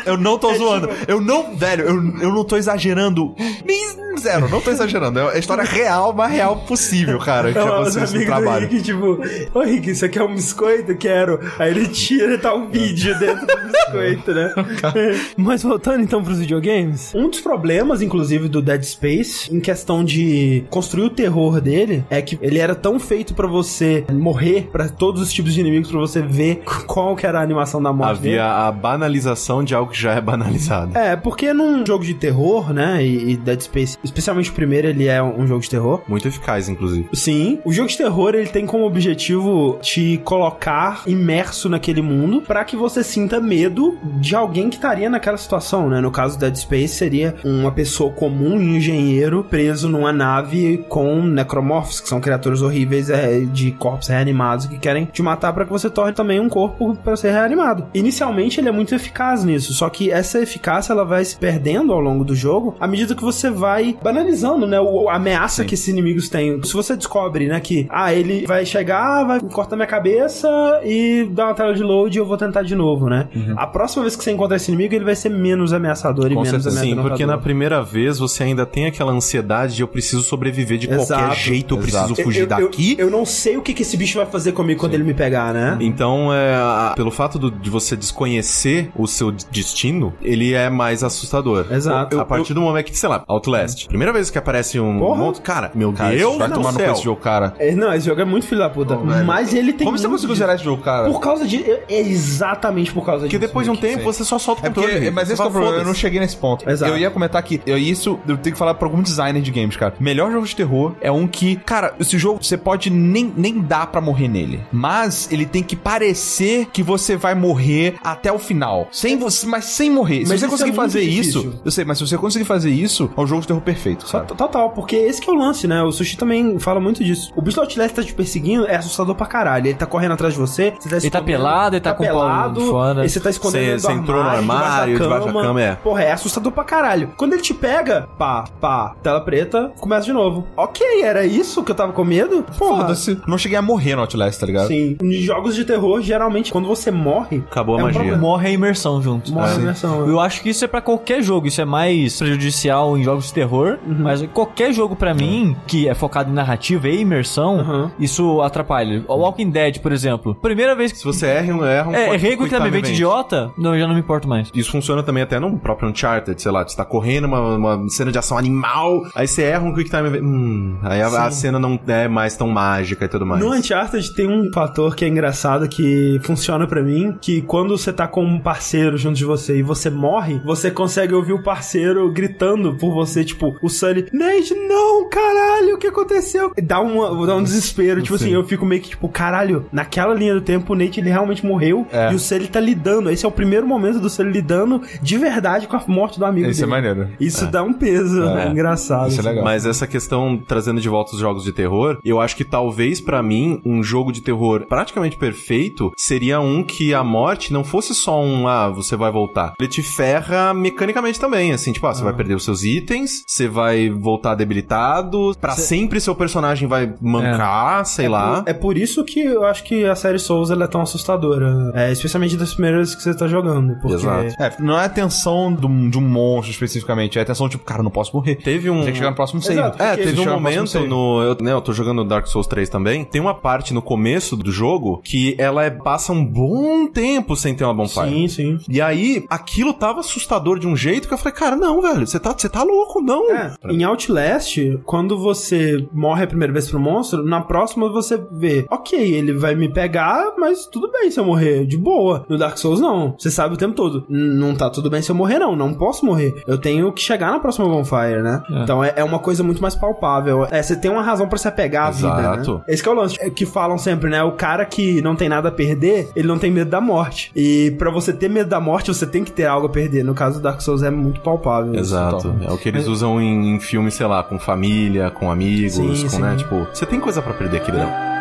eu não tô zoando. Eu não, velho, eu, eu não tô exagerando. Nem zero, não tô exagerando. É a história real, mais real possível, cara, que Não, os no do trabalho. Rick, tipo, ô Rick, isso aqui é um biscoito? Quero. Aí ele tira e tá um vídeo dentro do biscoito, né? Mas voltando então pros videogames, um dos problemas, inclusive, do Dead Space, em questão de construir o terror dele, é que ele era tão feito pra você morrer, pra todos os tipos de inimigos, pra você ver qual que era a animação da morte dele. Havia a banalização de algo que já é banalizado. É, porque num jogo de terror, né, e, e Dead Space, especialmente o primeiro, ele é um jogo de terror, Muito eficaz, inclusive. Sim, o jogo de terror ele tem como objetivo te colocar imerso naquele mundo pra que você sinta medo de alguém que estaria naquela situação, né? No caso Dead Space seria uma pessoa comum, um engenheiro preso numa nave com necromorphs, que são criaturas horríveis é, de corpos reanimados que querem te matar pra que você torne também um corpo pra ser reanimado. Inicialmente ele é muito eficaz nisso, só que essa eficácia ela vai se perdendo ao longo do jogo à medida que você vai banalizando, né, o- a ameaça que esses inimigos têm. Se você descobre, né, que ah, ele vai chegar, vai cortar minha cabeça e dar uma tela de load e eu vou tentar de novo, né? A próxima vez que você encontrar esse inimigo, ele vai ser menos ameaçador e Com menos certeza. Sim, porque na primeira vez você ainda tem aquela ansiedade de eu preciso sobreviver de qualquer Exato, jeito, eu exato. preciso fugir eu, eu- daqui. Eu, não sei o que, que esse bicho vai fazer comigo quando ele me pegar, né? Então, é, a- pelo fato do- de você desconhecer o seu destino, ele é mais assustador. Exato. a Eu- partir do momento que, sei lá, Outlast. Primeira vez que aparece um Porra. monstro, cara, meu Cara, Deus vai do tomar no esse jogo, cara. É, não, esse jogo é muito filho da puta. velho. mas ele tem. Como você conseguiu de- zerar esse jogo, cara? Por causa de. É exatamente por causa Porque disso. depois de um tempo você só solta o É controle. porque, mas esse que é o problema, eu não cheguei nesse ponto. Exato. Eu ia comentar aqui, eu, isso eu tenho que falar pra algum designer de games, cara. Melhor jogo de terror é um que, cara, esse jogo você pode nem, nem dar pra morrer nele. Mas ele tem que parecer que você vai morrer até o final. Sem você, mas sem morrer. Mas se você é conseguir muito fazer difícil. isso, eu sei, mas se você conseguir fazer isso, é um jogo de terror perfeito, sabe? Total, porque esse que é o lance, né? O Sushi também fala muito disso. O bicho do Outlast tá te perseguindo, é assustador pra caralho. Ele tá correndo atrás de você, você tá Ele tá pelado, ele tá com o pau de fora. e você tá escondendo Você- entrou no armário, debaixo da cama, é. Porra, é assustador pra caralho. Quando ele te pega, pá, pá, tela preta, começa de novo. Ok, era isso que eu tava com medo? Foda-se. Não cheguei a morrer no Outlast, tá ligado? Sim. Em jogos de terror, geralmente, quando você morre, Acabou a É um magia. problema. Morre a imersão junto. morre a Sim. imersão. Eu acho que isso é pra qualquer jogo, isso é mais prejudicial em jogos de terror, Uhum. mas qualquer jogo pra mim que é focado em narrativa e imersão Aham. isso atrapalha. O Walking Dead, por exemplo. Primeira vez que Se você erra, um- erra um é, errei event. idiota, não, eu já não me importo mais. Isso funciona também até no próprio Uncharted, sei lá, você tá correndo uma, uma cena de ação animal, aí você erra um quick time event. Hum, aí a, a cena não é mais tão mágica e tudo mais. No Uncharted tem um fator que é engraçado que funciona pra mim, que quando você tá com um parceiro junto de você e você morre, você consegue ouvir o parceiro gritando por você, tipo, o Sully, Nate, não, caralho, o que aconteceu? Dá, uma, dá um desespero, tipo assim, eu fico meio que, tipo, caralho, naquela linha do tempo o Nate ele realmente morreu É. e o Sully tá lidando. Esse é o primeiro momento do Sully lidando de verdade com a morte do amigo Isso é maneiro. Isso dá um peso, É. engraçado. Isso é legal. Mas essa questão, trazendo de volta os jogos de terror, eu acho que talvez pra mim, um jogo de terror praticamente perfeito seria um que a morte não fosse só um, ah, você vai voltar. Ele te ferra mecanicamente também, assim, tipo, ah, você vai perder os seus itens, você vai voltar debilitado, pra sempre seu personagem vai mancar, sei lá. É por isso que eu acho que a série Souls ela é tão assustadora. É, especialmente das primeiras que você tá jogando. Porque Exato. É, não é a tensão de um, de um monstro especificamente, é a tensão tipo, cara, eu não posso morrer. Teve um. Tem que chegar no próximo save. Exato. É, teve um momento no. Eu, né, eu tô jogando Dark Souls 3 também. Tem uma parte no começo do jogo que ela é- passa um bom tempo sem ter uma bonfire. Sim, sim. E aí, aquilo tava assustador de um jeito que eu falei, cara, não, velho, você tá, você tá louco, não. É, em Outlast, quando você morre a primeira vez pro monstro, na próxima você vê, ok, ele vai me pegar, mas tudo bem se eu morrer, de boa. No Dark Souls, não. Você sabe o tempo todo, "N- não tá tudo bem se eu morrer, não. Não posso morrer. Eu tenho que chegar na próxima bonfire, né? Então é, é uma coisa muito mais palpável. É, você tem uma razão pra se apegar à vida, Exato. né? Esse que é o lance. É que falam sempre, né? O cara que não tem nada a perder, ele não tem medo da morte. E pra você ter medo da morte, você tem que ter algo a perder. No caso do Dark Souls é muito palpável. isso. Exato. É o que eles usam em, em filmes, sei lá, com família, com amigos, Sim, com, sim. né? Tipo, você tem coisa pra perder, queridão. Uma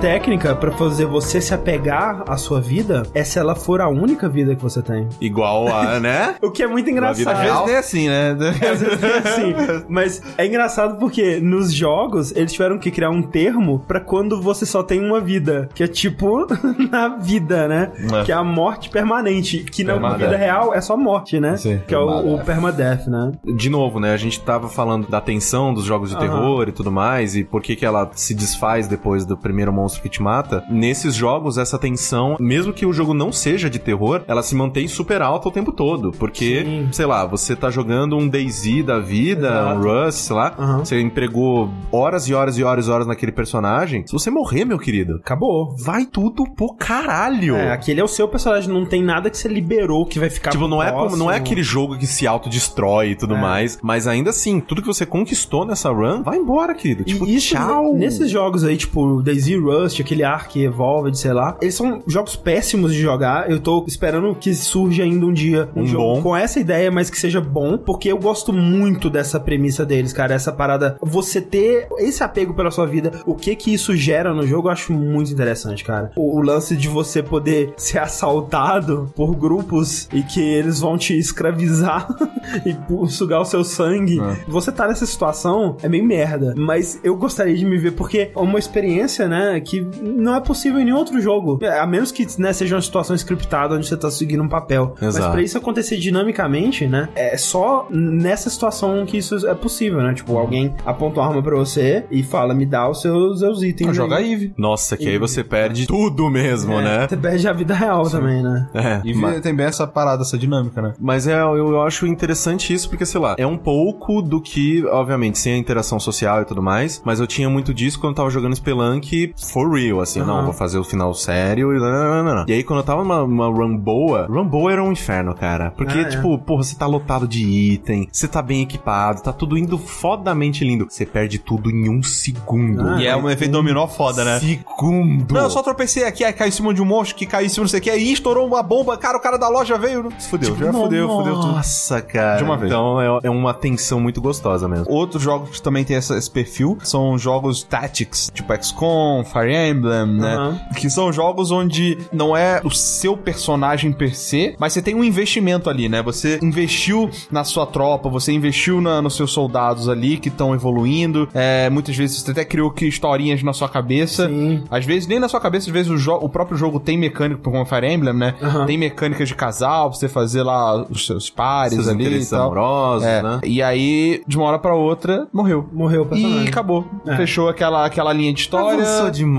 técnica pra fazer você se apegar à sua vida é se ela for a única vida que você tem. Igual a, né? O que é muito engraçado. Às vezes nem é assim, né? Às vezes é assim. Mas é engraçado porque nos jogos eles tiveram que criar um termo pra quando você só tem uma vida. Que é tipo na vida, né? É. Que é a morte permanente. Que na Permadeath. vida real é só morte, né? Sim, que é o, o permadeath. né? De novo, né? A gente tava falando da tensão dos jogos de terror e tudo mais, e por que que ela se desfaz depois do primeiro monstro que te mata. Nesses jogos, essa tensão, mesmo que o jogo não seja de terror, ela se mantém super alta o tempo todo. Porque, Sim. sei lá, você tá jogando um DayZ da vida, Exato. um Rust, sei lá, Aham. você empregou horas e horas e horas e horas naquele personagem. Se você morrer, meu querido, Acabou. vai tudo pro caralho. É, aquele é o seu personagem, não tem nada que você liberou que vai ficar Tipo, não é, como, não é aquele jogo que se autodestrói e tudo É. mais, mas ainda assim, tudo que você conquistou nessa run, vai embora, querido. E Tipo, isso, tchau. nesses jogos aí, tipo, Daisy Rust, aquele Ark Evolved, sei lá, eles são jogos péssimos de jogar. Eu tô esperando que surja ainda um dia um, Um jogo bom. com essa ideia, mas que seja bom, porque eu gosto muito dessa premissa deles, cara. Essa parada, você ter esse apego pela sua vida, o que que isso gera no jogo, eu acho muito interessante, cara. O, o lance de você poder ser assaltado por grupos e que eles vão te escravizar e sugar o seu sangue. Você tá nessa situação é meio merda, mas eu gostaria de me ver porque é uma experiência, né, que não é possível em nenhum outro jogo. A menos que, né, seja uma situação scriptada onde você tá seguindo um papel. Mas Exato. pra isso acontecer dinamicamente, né, é só nessa situação que isso é possível, né? Tipo, alguém aponta uma arma pra você e fala, me dá os seus, seus itens. Joga aí. Eve. Nossa, que aí você perde tudo mesmo, É, né? Você perde a vida real também, né? É, E mas, tem bem essa parada, essa dinâmica, né? mas é, eu, eu acho interessante isso porque, sei lá, é um pouco do que, obviamente, sem a interação social e tudo mais, mas eu tinha muito disso quando eu tava jogando Spelunk for real, assim, não, Aham. vou fazer o final sério e não, não, não, não. E aí quando eu tava numa, numa run boa, run boa era um inferno, cara, porque, Ah, é. tipo, porra, você tá lotado de item, você tá bem equipado, tá tudo indo fodamente lindo, você perde tudo em um segundo. Ah, E é um efeito dominó foda, né? Segundo! Não, eu só tropecei aqui, aí caiu em cima de um monstro, que caiu em cima não sei o que, aí estourou uma bomba, cara, o cara da loja veio, fudeu, já fudeu, fudeu tudo. Nossa, cara. De uma vez. Então é, é uma tensão muito gostosa mesmo. Outros jogos que também tem essa- esse perfil são jogos Tactics, tipo XCOM, XCOM, Fire Emblem, né? Aham. Que são jogos onde não é o seu personagem per se, mas você tem um investimento ali, né? Você investiu na sua tropa, você investiu na- nos seus soldados ali que estão evoluindo. É, muitas vezes você até criou que historinhas na sua cabeça. Sim. Às vezes nem na sua cabeça, às vezes o, jo- o próprio jogo tem mecânica, como Fire Emblem, né? Aham. Tem mecânicas de casal, pra você fazer lá os seus pares Seus ali e tal. amorosos, É, né? E aí, de uma hora pra outra, morreu. Morreu o personagem. E acabou. É. Fechou aquela, aquela linha de história. Avançou demais.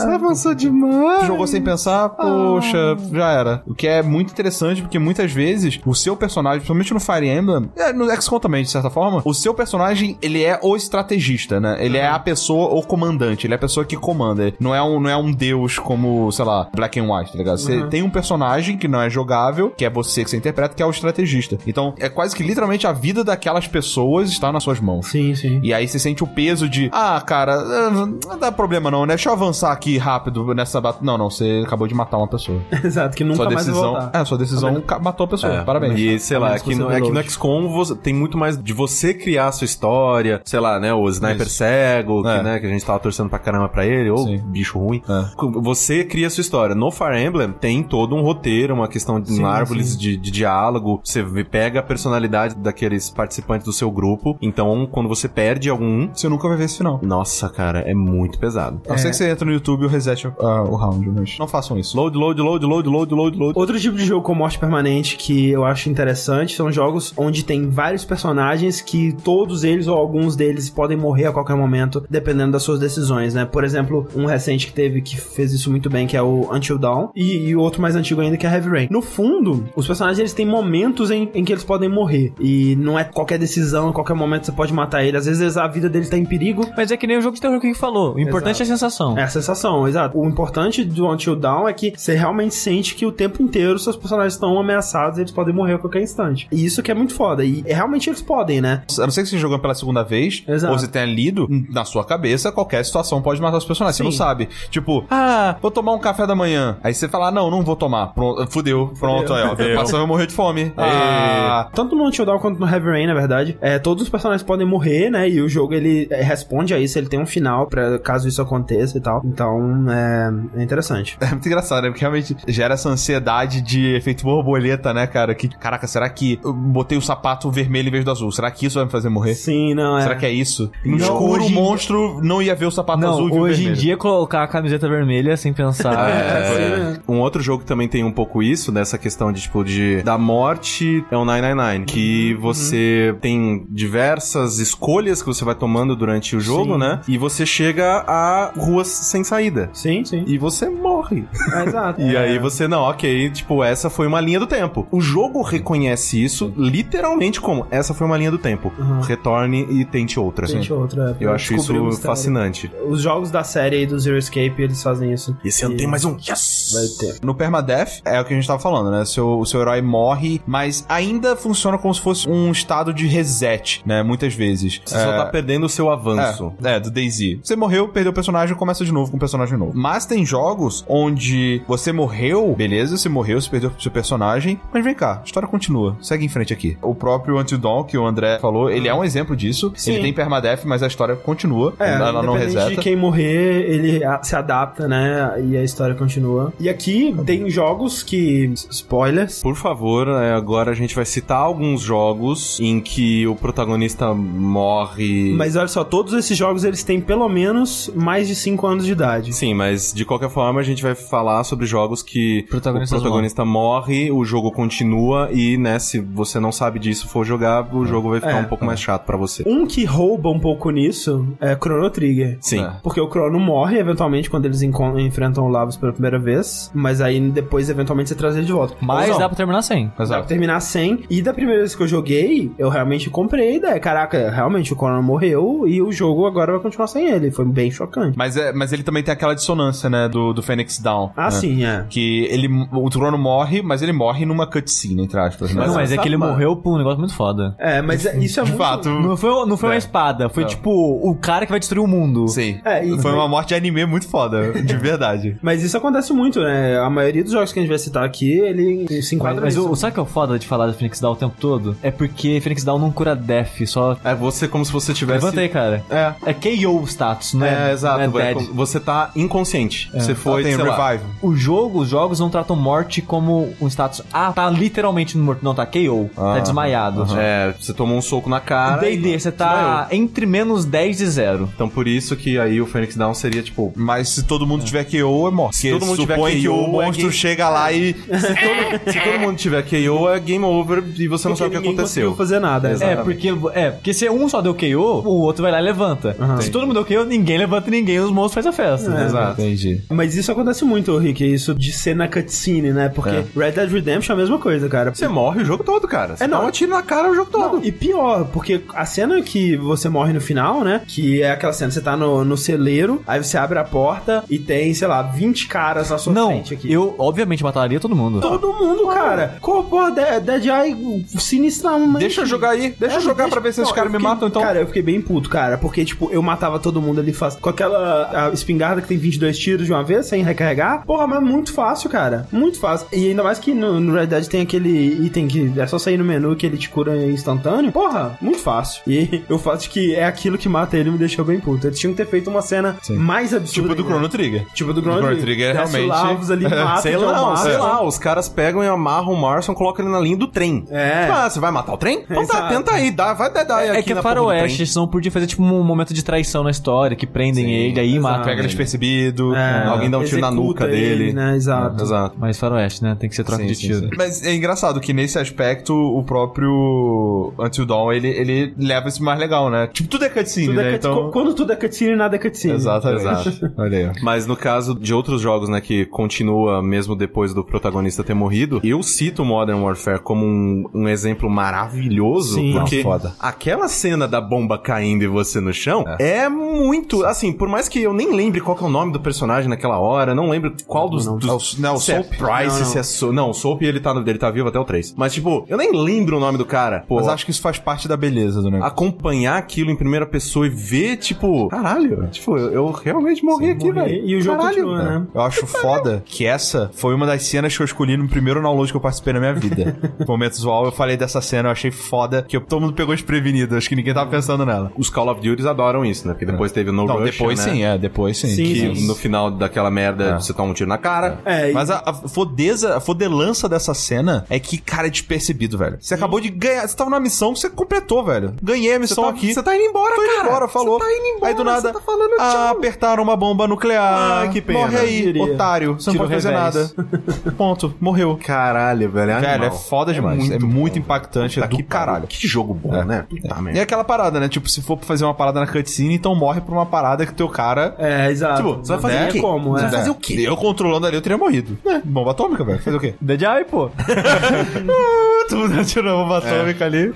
Avançou demais. Jogou sem pensar, poxa, já era. O que é muito interessante, porque muitas vezes o seu personagem, principalmente no Fire Emblem, é, no XCOM também, de certa forma, o seu personagem, ele é o estrategista, né? Ele é a pessoa, o comandante, ele é a pessoa que comanda. Não é um, não é um deus como, sei lá, Black and White, tá ligado? Você tem um personagem que não é jogável, que é você que você interpreta, que é o estrategista. Então, é quase que literalmente a vida daquelas pessoas está nas suas mãos. Sim, sim. E aí você sente o peso de, ah, cara, eh, não dá problema não, né? Deixa eu avançar aqui rápido nessa batalha. Não, não, você acabou de matar uma pessoa. Exato, que nunca sua mais decisão, voltar. é, sua decisão ca- matou a pessoa. É, Parabéns. E, sei lá, aqui que no, aqui no. XCOM você- tem muito mais de você criar a sua história, sei lá, né? O sniper Isso. cego, que, É. né, que a gente tava torcendo pra caramba pra ele, ou Sim. bicho ruim. É. Você cria a sua história. No Fire Emblem tem todo um roteiro, uma questão de Sim, árvores sim. de, de diálogo. Você pega a personalidade daqueles participantes do seu grupo. Então, quando você perde algum. Você nunca vai ver esse final. Nossa, cara, é muito pesado. A não ser que você entra no YouTube e reset ah, o round, mas não façam isso. Load, load, load, load, load, load, load. Outro tipo de jogo com morte permanente que eu acho interessante são jogos onde tem vários personagens que todos eles ou alguns deles podem morrer a qualquer momento, dependendo das suas decisões, né? Por exemplo, um recente que teve que fez isso muito bem, que é o Until Dawn, e, e outro mais antigo ainda, que é Heavy Rain. No fundo, os personagens eles têm momentos em, em que eles podem morrer, e não é qualquer decisão, a qualquer momento você pode matar ele. Às vezes a vida dele tá em perigo, Mas é que nem o jogo de terror que a gente falou. O importante Exato. é a sensação. é a sensação, exato. O importante do Until Dawn é que você realmente sente que o tempo inteiro seus personagens estão ameaçados e eles podem morrer a qualquer instante. E isso que é muito foda. E realmente eles podem, né? A não ser que você jogando pela segunda vez, Exato. ou você tenha lido, na sua cabeça, qualquer situação pode matar os personagens. Você Sim. não sabe. Tipo, ah, vou tomar um café da manhã. Aí você fala, ah, não, não vou tomar. Pronto, fudeu. Pronto, aí, ó. Passou, vai morrer de fome. Ah, Tanto no Until Dawn quanto no Heavy Rain, na verdade, é, todos os personagens podem morrer, né? E o jogo ele é, responde a isso, ele tem um final pra caso isso aconteça e tal. Então, é, é interessante. É muito engraçado, né? Porque realmente gera essa ansiedade de efeito borboleta, né, cara? Que, caraca, será que eu botei o sapato vermelho em vez do azul? Será que isso vai me fazer morrer? Sim, não é. Será que é isso? No Não, escuro, o monstro não ia ver o sapato Não, azul e hoje em dia colocar a camiseta vermelha sem pensar. É, sim, é- né? Um outro jogo que também tem um pouco isso, dessa questão de, tipo, de... Da morte é o 999, que você tem diversas escolhas que você vai tomando durante o jogo, Sim. né? E você chega a ruas sem saída. Sim, sim. E você morre. É, exato. E É. aí você, não, ok, tipo, essa foi uma linha do tempo. O jogo reconhece isso literalmente como, essa foi uma linha do tempo. Uhum. Retorne e tente outra. Gente, outra. Eu acho isso fascinante. Os jogos da série aí do Zero Escape, eles fazem isso. Esse ano E tem mais um. Yes! Vai ter. No Permadeath, é o que a gente tava falando, né? Seu, o seu herói morre, mas ainda funciona como se fosse um estado de reset, né? Muitas vezes. Você só tá perdendo o seu avanço. É, é, do Daisy. Você morreu, perdeu o personagem, começa de novo com um personagem novo. Mas tem jogos onde você morreu, beleza, você morreu, você perdeu o seu personagem, mas vem cá, a história continua. Segue em frente aqui. O próprio Until Dawn, que o André falou, ele é um exemplo disso. Sim. Ele tem permadeath, mas a história continua. É, ela não reseta. de quem morrer, ele se adapta, né? E a história continua. E aqui tem jogos que. Spoilers. Por favor, é, agora a gente vai citar alguns jogos em que o protagonista morre. Mas olha só, todos esses jogos eles têm pelo menos mais de 5 anos de idade. Sim, mas de qualquer forma a gente vai falar sobre jogos que Protagonistas o protagonista morre, o jogo continua e, né, se você não sabe disso for jogar, o jogo vai ficar É. um pouco mais chato pra você. Um que rouba um pouco nisso é Chrono Trigger. Sim. É. Porque o Chrono morre eventualmente quando eles enfrentam o Lavos pela primeira vez, mas aí depois eventualmente você traz ele de volta. Mas dá pra terminar sem. Dá pra Exato. terminar sem. E da primeira vez que eu joguei, eu realmente comprei a ideia. Caraca, realmente o Conan morreu e o jogo agora vai continuar sem ele. Foi bem chocante. Mas, é, mas ele também tem aquela dissonância, né, do, do Phoenix Down. Ah, né? sim, é. Que ele, o Trono morre, mas ele morre numa cutscene, entre aspas. Né? não, mas é que ele morreu por um negócio muito foda. É, mas é- isso é De muito... fato. Não foi, não foi É. uma espada, foi Não. tipo o cara que vai destruir o mundo. Sim. É, e- Foi uma morte de anime muito foda, de verdade. Mas isso acontece muito, né? A maioria dos jogos que a gente vai citar aqui, ele se Mas, enquadra mas nisso. o, sabe o que é o foda de falar do Phoenix Down o tempo todo? É porque Phoenix Down não cura death, só. É você como se você tivesse. Levanta aí, cara. É. É KO status, não é- exato. Não é é você tá inconsciente. Você foi, tem sei lá, revive. O jogo, os jogos não tratam morte como um status. Ah, tá literalmente morto. Não, tá KO. tá desmaiado. É, você tomou um soco na cara. D&D, e você tá entre menos 10 e 0. Então por isso que aí o Phoenix Down seria tipo. Mas se todo mundo tiver KO, é morte. Se todo mundo tiver supõe que KO, o é monstro game- chega lá e... Se todo, se todo mundo tiver KO, é game over e você não Porque sabe o que aconteceu. conseguiu fazer nada. É, porque, é, porque se um só deu KO, o outro vai lá e levanta. Se todo mundo deu KO, ninguém levanta ninguém, os monstros fazem a festa. É. Exato. Entendi. Mas isso acontece muito, Rick, isso de ser na cutscene, né? Porque Red Dead Redemption é a mesma coisa, cara. Você morre o jogo todo, cara. Você É, não. dá um tiro na cara o jogo todo. Não, e pior, porque a cena que você morre no final, né? Que é aquela cena, você tá no, no celeiro, aí você abre a porta e tem, sei lá, 20 caras na sua Não, frente aqui. eu obviamente mataria todo mundo. Todo mundo, cara. Pô, porra, Dead, Dead Eye sinistramente. Deixa eu jogar aí. Deixa eu jogar pra ver se esses caras me matam, então. Cara, eu fiquei bem puto, cara. Porque, tipo, eu matava todo mundo ali fácil. Com aquela a espingarda que tem 22 tiros de uma vez, sem recarregar. Porra, mas muito fácil, cara. Muito fácil. E ainda mais que no, no Red Dead tem aquele item que é só sair no menu que ele te cura instantâneo. Porra, muito fácil. E o fato de que é aquilo que mata ele me deixou bem puto. Eles tinham que ter feito uma cena mais absurda. Tipo do. Chrono Trigger. Tipo do Chrono, Chrono Trigger, Desce o realmente. Ali, mata, Sei é lá, não, sei lá, os caras pegam e amarram o Marson, colocam ele na linha do trem. É. Ah, você vai matar o trem? Então tá, tenta aí, dá, vai dar dar É aqui que é faroeste, senão podia fazer tipo um momento de traição na história, que prendem ele, aí exato. matam Pega ele. despercebido. É, Alguém dá um tiro na nuca ele, dele. né? Exato. Exato. Mas faroeste, né? Tem que ser troca Sim, de sim, tiro. sim. Mas é engraçado que nesse aspecto o próprio Until Dawn ele, ele leva isso mais legal, né? Tipo, tudo é cutscene, Tudo é né? cut- Então. Quando tudo é cutscene, nada é cutscene. Exatamente. Exato. Olha aí. Mas no caso de outros jogos, né, que continua mesmo depois do protagonista ter morrido, eu cito Modern Warfare como um, um exemplo maravilhoso, Sim. porque Não, foda. aquela cena da bomba caindo e você no chão é, muito, assim, por mais que eu nem lembre qual que é o nome do personagem naquela hora, não lembro qual dos, Não, dos É o- não, o se é Soap? Price, Não, não. se é so, não, o Soap ele tá, ele tá vivo até o 3. Mas tipo, eu nem lembro o nome do cara. Pô, Mas acho que isso faz parte da beleza do negócio. acompanhar aquilo em primeira pessoa e ver, tipo, caralho, tipo, eu, eu realmente morri aqui, morri. velho. E o jogo Caralho. continua, né? Eu acho foda que essa foi uma das cenas que eu escolhi no primeiro download que eu participei na minha vida. Momentos usual, eu falei dessa cena, eu achei foda, que todo mundo pegou desprevenido, acho que ninguém tava pensando nela. Os Call of Duty adoram isso, né? Porque depois teve o No Não, Rush, depois né? Sim, é, depois sim. Sim, Que sim. no final daquela merda você toma um tiro na cara. É, e- Mas a, a fodeza, a fodelança dessa cena é que, cara, é despercebido, velho. Você acabou de ganhar, você tava numa missão que você completou, velho. Ganhei a missão tá- aqui. você tá indo embora, Tô indo cara. embora, falou. Você tá indo embora, Aí do nada, você tá falando ah, apertaram uma bomba nuclear. Ai, que pena. Morre aí, otário. Você não pode fazer nada. Ponto, morreu. Caralho, velho. É Velho, é foda demais. É muito, impactante, é Puta do que caralho. Que jogo bom, É. né? Puta E merda. é aquela parada, né? Tipo, se for pra fazer uma parada na cutscene, então morre por uma parada que teu cara. É, exato. Tipo, você vai fazer Não o quê? como, Você é. vai fazer o quê? Eu controlando ali, eu teria morrido. É, bomba atômica, velho. Fazer o quê? Dead Eye, pô. Tudo atirando bomba atômica ali,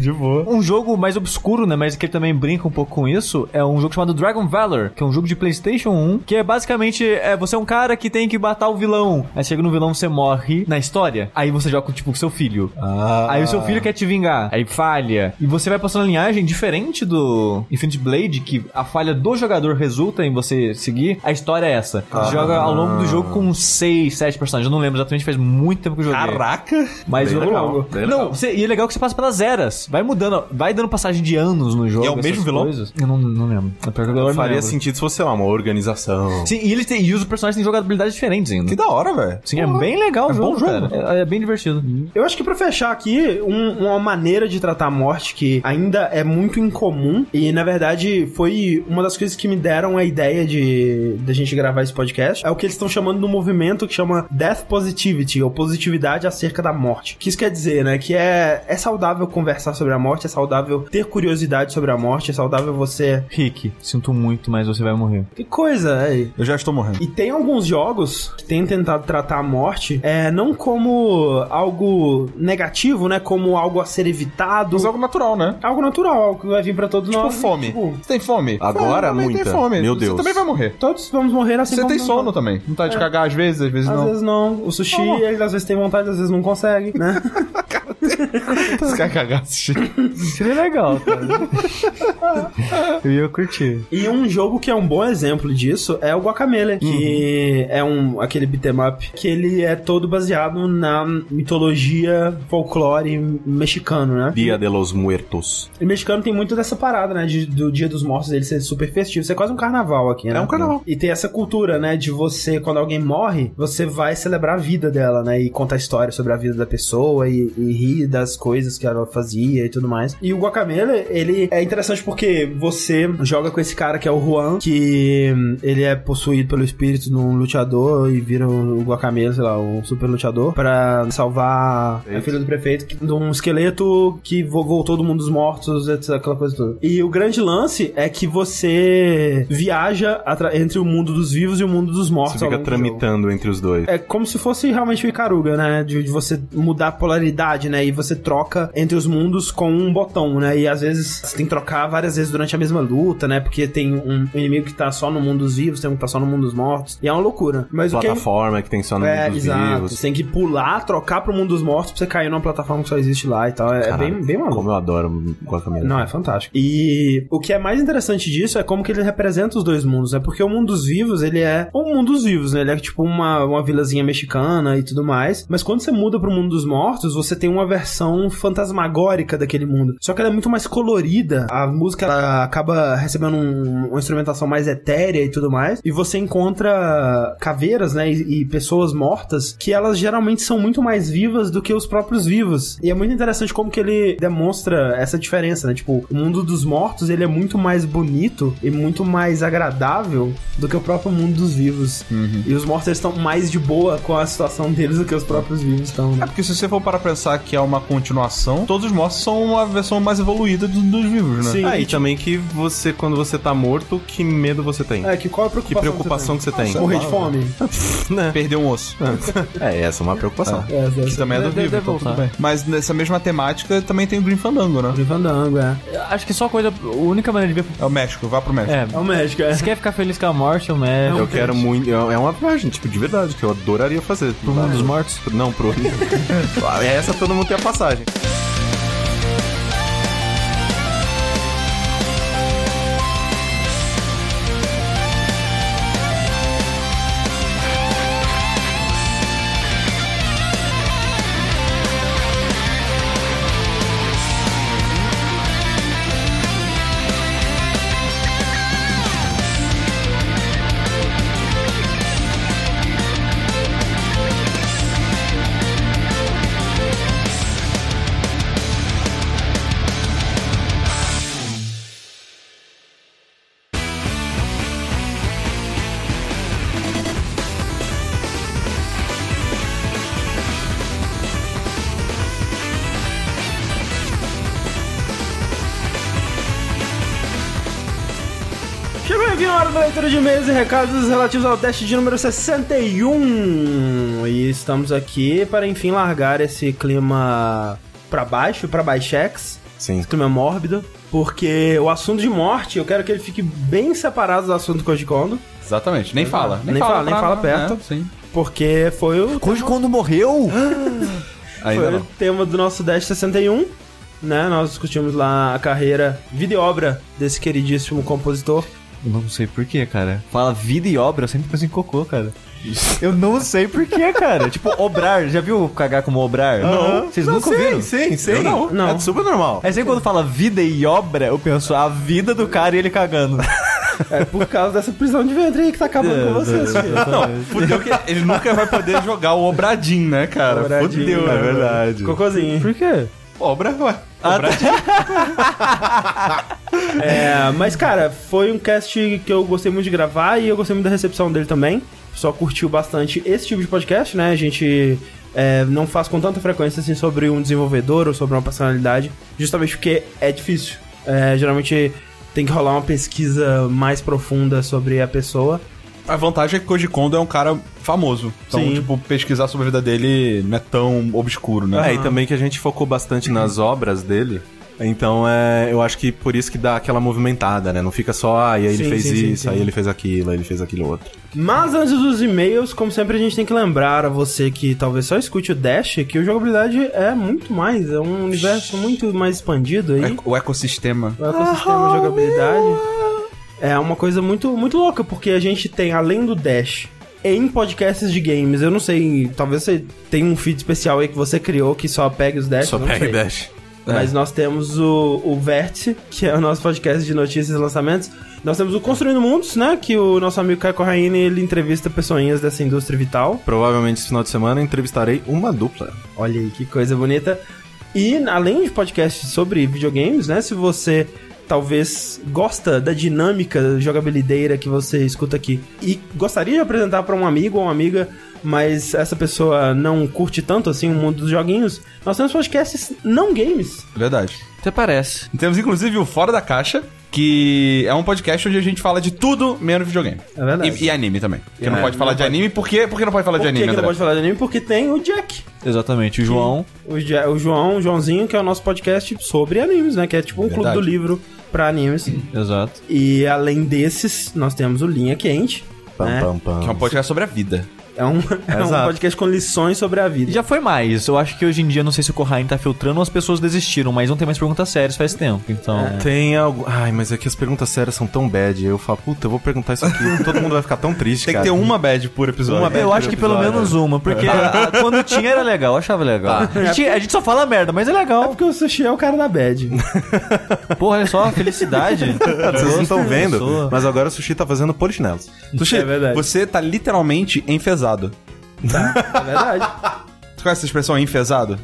de boa. Um jogo mais obscuro, né? Mas que ele também brinca um pouco com isso. É um jogo chamado Dragon Valor, que é um jogo de PlayStation 1. Que é basicamente: é, você é um cara que tem que matar o vilão. Aí chega no vilão, você morre na história. Aí você joga tipo com seu filho. Ah. Aí o seu filho quer te vingar. Aí falha. E você vai passando a linhagem diferente do Infinite Blade, que a falha do jogador resulta em você seguir. A história é essa. Você joga ao longo do jogo com 6, 7 personagens. Eu não lembro exatamente, faz muito tempo que eu joguei. Caraca! Mas Bem jogo legal, longo. Não, legal. você- e é legal que você passa pelas eras. Vai mudando, vai dando passagem de anos no jogo. E é o mesmo vilão? coisas. Eu não, não lembro. É pior que agora eu não Faria lembro. sentido se fosse, sei lá, uma organização. Sim, e, eles têm, e os personagens têm jogabilidades diferentes ainda. Que da hora, velho. Sim, é bem legal o É jogo, bom jogo. cara. É, é bem divertido. Eu acho que pra fechar aqui, um- uma maneira de tratar a morte que ainda é muito incomum e na verdade foi uma das coisas que me deram a ideia de da gente gravar esse podcast, é o que eles estão chamando no movimento que chama Death Positivity, ou positividade acerca da morte. O que isso quer dizer, né? Que é, é saudável conversar sobre a morte, é saudável ter curiosidade sobre a morte, é saudável você... Rick, sinto muito, mas você vai morrer. Que coisa, é... Eu já estou morrendo. E tem alguns jogos que têm tentado tratar a morte é, não como algo negativo, né? Como algo a ser evitado. Mas algo natural, né? Algo natural, algo que vai vir pra todos Tipo nós. fome. Tipo, Você tem fome? Agora, Fome, muita. Fome. Meu Você Deus. também vai morrer. todos vamos morrer assim Você como tem sono vamos. também. Não tá de cagar às vezes, às vezes Às não. vezes não. O sushi, Não. ele às vezes tem vontade, às vezes não consegue, né? Os caras cagassem. Seria legal, cara. Eu ia curtir. E um jogo que é um bom exemplo disso é o Guacamele, que é um aquele beat'em up que ele é todo baseado na mitologia folclore mexicano, né? Dia de los Muertos. E mexicano tem muito dessa parada, né? de- do Dia dos Mortos ele ser super festivo. Isso é quase um carnaval aqui, né? É um carnaval. E tem essa cultura, né? De você, quando alguém morre, você vai celebrar a vida dela, né? E contar história sobre a vida da pessoa e, e rir das coisas que ela fazia e tudo mais. E o Guacamele, ele é interessante porque você joga com esse cara que é o Juan, que hum, ele é possuído pelo espírito de um luteador e vira o Guacamele, sei lá, um super luteador, pra salvar a filha do prefeito que- de um esqueleto que vo- voltou do mundo dos mortos, etc, aquela coisa toda. E o grande lance é que você viaja entre o mundo dos vivos e o mundo dos mortos. Você fica tramitando entre os dois. É como se fosse realmente o Icaruga, né? De, de você mudar a polaridade, né? E você troca entre os mundos com um botão, né? E às vezes você tem que trocar várias vezes durante a mesma luta, né? Porque tem um inimigo que tá só no mundo dos vivos, tem um que tá só no mundo dos mortos. E é uma loucura. Mas o que Plataforma que tem só no é, mundo dos exato. vivos. Você tem que pular, trocar pro mundo dos mortos pra você cair numa plataforma que só existe lá e tal. É, é Caralho, bem, bem maluco. Como eu adoro Guacamele. Não, é fantástico. E o que é mais interessante disso é como que ele representa os dois mundos, né? Porque o mundo dos vivos, ele é o mundo dos vivos, né? Ele é tipo uma, uma vilazinha mexicana e tudo mais. Mas quando você muda pro mundo dos mortos, você tem uma versão fantasmagórica daquele mundo. Só que ela é muito mais colorida. A música ela acaba recebendo um- uma instrumentação mais etérea e tudo mais. E você encontra caveiras, né? E, e pessoas mortas que elas geralmente são muito mais vivas do que os próprios vivos. E é muito interessante como que ele demonstra essa diferença, né? Tipo, o mundo dos mortos, ele é muito mais bonito e muito mais agradável do que o próprio mundo dos vivos. E os mortos estão mais de boa com a situação deles do que os próprios vivos estão, É né? porque se você for para pensar que é uma continuação, todos os mortos são uma versão mais evoluída do- dos vivos, né? Sim. Ah, e também que você, quando você tá morto, que medo você tem? É, que qual a Que preocupação preocupação que você tem? Morrer de fome. Né? Perder um osso. É, essa é uma preocupação. É, essa- Que também é do vivo, então tudo bem. Mas nessa mesma temática também tem o Green Fandango, né? Green Fandango, é. Acho que só coisa. A única maneira de ver. É o México, vá pro México. É. É o médico, é. Se quer ficar feliz com a morte, o médico. Eu quero muito. É uma viagem, tipo, de verdade, que eu adoraria fazer. Pro mundo dos mortos? Não, pro. Essa todo mundo tem a passagem. Chegou leitura de e-mails e recados relativos ao teste de número 61. E estamos aqui para enfim largar esse clima pra baixo, pra baixex, Sim. esse clima mórbido, porque o assunto de morte eu quero que ele fique bem separado do assunto do Koji Kondo, Exatamente. Nem fala. Nem fala, nem pra- fala perto. né? Sim. porque foi o Hoje, quando morreu? Ainda foi não. o tema do nosso Dash 61. Né, nós discutimos lá a carreira, vida e obra desse queridíssimo compositor. Eu não sei porquê, cara. Fala vida e obra, eu sempre penso em cocô, cara. Eu não sei porquê, cara. tipo, obrar. Já viu cagar como obrar? Não. Vocês nunca ouviram? Sim, sim. não. Não. É super normal. É sempre quando fala vida e obra, eu penso a vida do cara e ele cagando. É por causa dessa prisão de ventre aí que tá acabando com vocês, filho. Não, fudeu que ele nunca vai poder jogar o Obradinho, né, cara? Obradinho, Fudeu, é verdade. Cocôzinho. Por quê? Obra, ué. É, mas, cara, foi um cast que eu gostei muito de gravar e eu gostei muito da recepção dele também. O pessoal curtiu bastante esse tipo de podcast, né? A gente é, não faz com tanta frequência assim sobre um desenvolvedor ou sobre uma personalidade, justamente porque é difícil. É, geralmente tem que rolar uma pesquisa mais profunda sobre a pessoa. A vantagem é que Koji Kondo é um cara famoso. Então, Sim. tipo, pesquisar sobre a vida dele não é tão obscuro, né? É, e também que a gente focou bastante nas obras dele. Então, é, eu acho que por isso que dá aquela movimentada, né? Não fica só, ah, e aí ele Sim, fez sim, isso, sim. aí ele fez aquilo, aí ele fez aquilo outro. Mas antes dos e-mails, como sempre, a gente tem que lembrar a você que talvez só escute o Dash que o jogabilidade é muito mais, é um universo muito mais expandido aí. O ecossistema. O ecossistema de jogabilidade é uma coisa muito, muito louca, porque a gente tem, além do Dash, em podcasts de games, eu não sei, talvez você tenha um feed especial aí que você criou que só pega os Dash, Só pega sei. dash. Mas nós temos o, o Vértice, que é o nosso podcast de notícias e lançamentos. Nós temos o Construindo Mundos, né? Que o nosso amigo Caio Corraine, ele entrevista pessoinhas dessa indústria vital. Provavelmente esse final de semana entrevistarei uma dupla. Olha aí, que coisa bonita. E além de podcasts sobre videogames, né? Se você talvez gosta da dinâmica jogabilideira que você escuta aqui e gostaria de apresentar para um amigo ou uma amiga, mas essa pessoa não curte tanto assim o mundo dos joguinhos, nós temos podcasts não games. Verdade. Até parece. Temos inclusive o Fora da Caixa, que é um podcast onde a gente fala de tudo menos videogame. É verdade. E, e anime também. Porque É, não pode falar não de pode. anime, por quê? Por que não pode falar Por de anime, que não André? pode falar de anime? Porque tem o Jack. Exatamente. O João. O, Ja- o João, o Joãozinho, que é o nosso podcast sobre animes, né? Que é tipo um clube Verdade. do livro pra animes. Exato. E além desses, nós temos o Linha Quente. Pam, né? pam, pam. Que é um podcast sobre a vida. É um, é um podcast com lições sobre a vida. Já foi mais. Eu acho que hoje em dia, não sei se o Corraine tá filtrando ou as pessoas desistiram, mas não tem mais perguntas sérias faz tempo. Então. Tem algo. Ai, mas é que as perguntas sérias são tão bad. Eu falo, puta, eu vou perguntar isso aqui. todo mundo vai ficar tão triste. Tem que cara. ter uma bad por episódio. Uma bad. Eu acho que pelo episódio. menos uma, porque a- a- quando tinha era legal, eu achava legal. A, gente, a gente só fala merda, mas é É legal. porque o Sushi é o cara da bad. Porra, olha só, felicidade. Vocês não estão vendo, mas agora o Sushi tá fazendo polichinelos. Sushi, É verdade. você tá literalmente enfesado. Tá? É verdade. Você conhece essa expressão enfesado?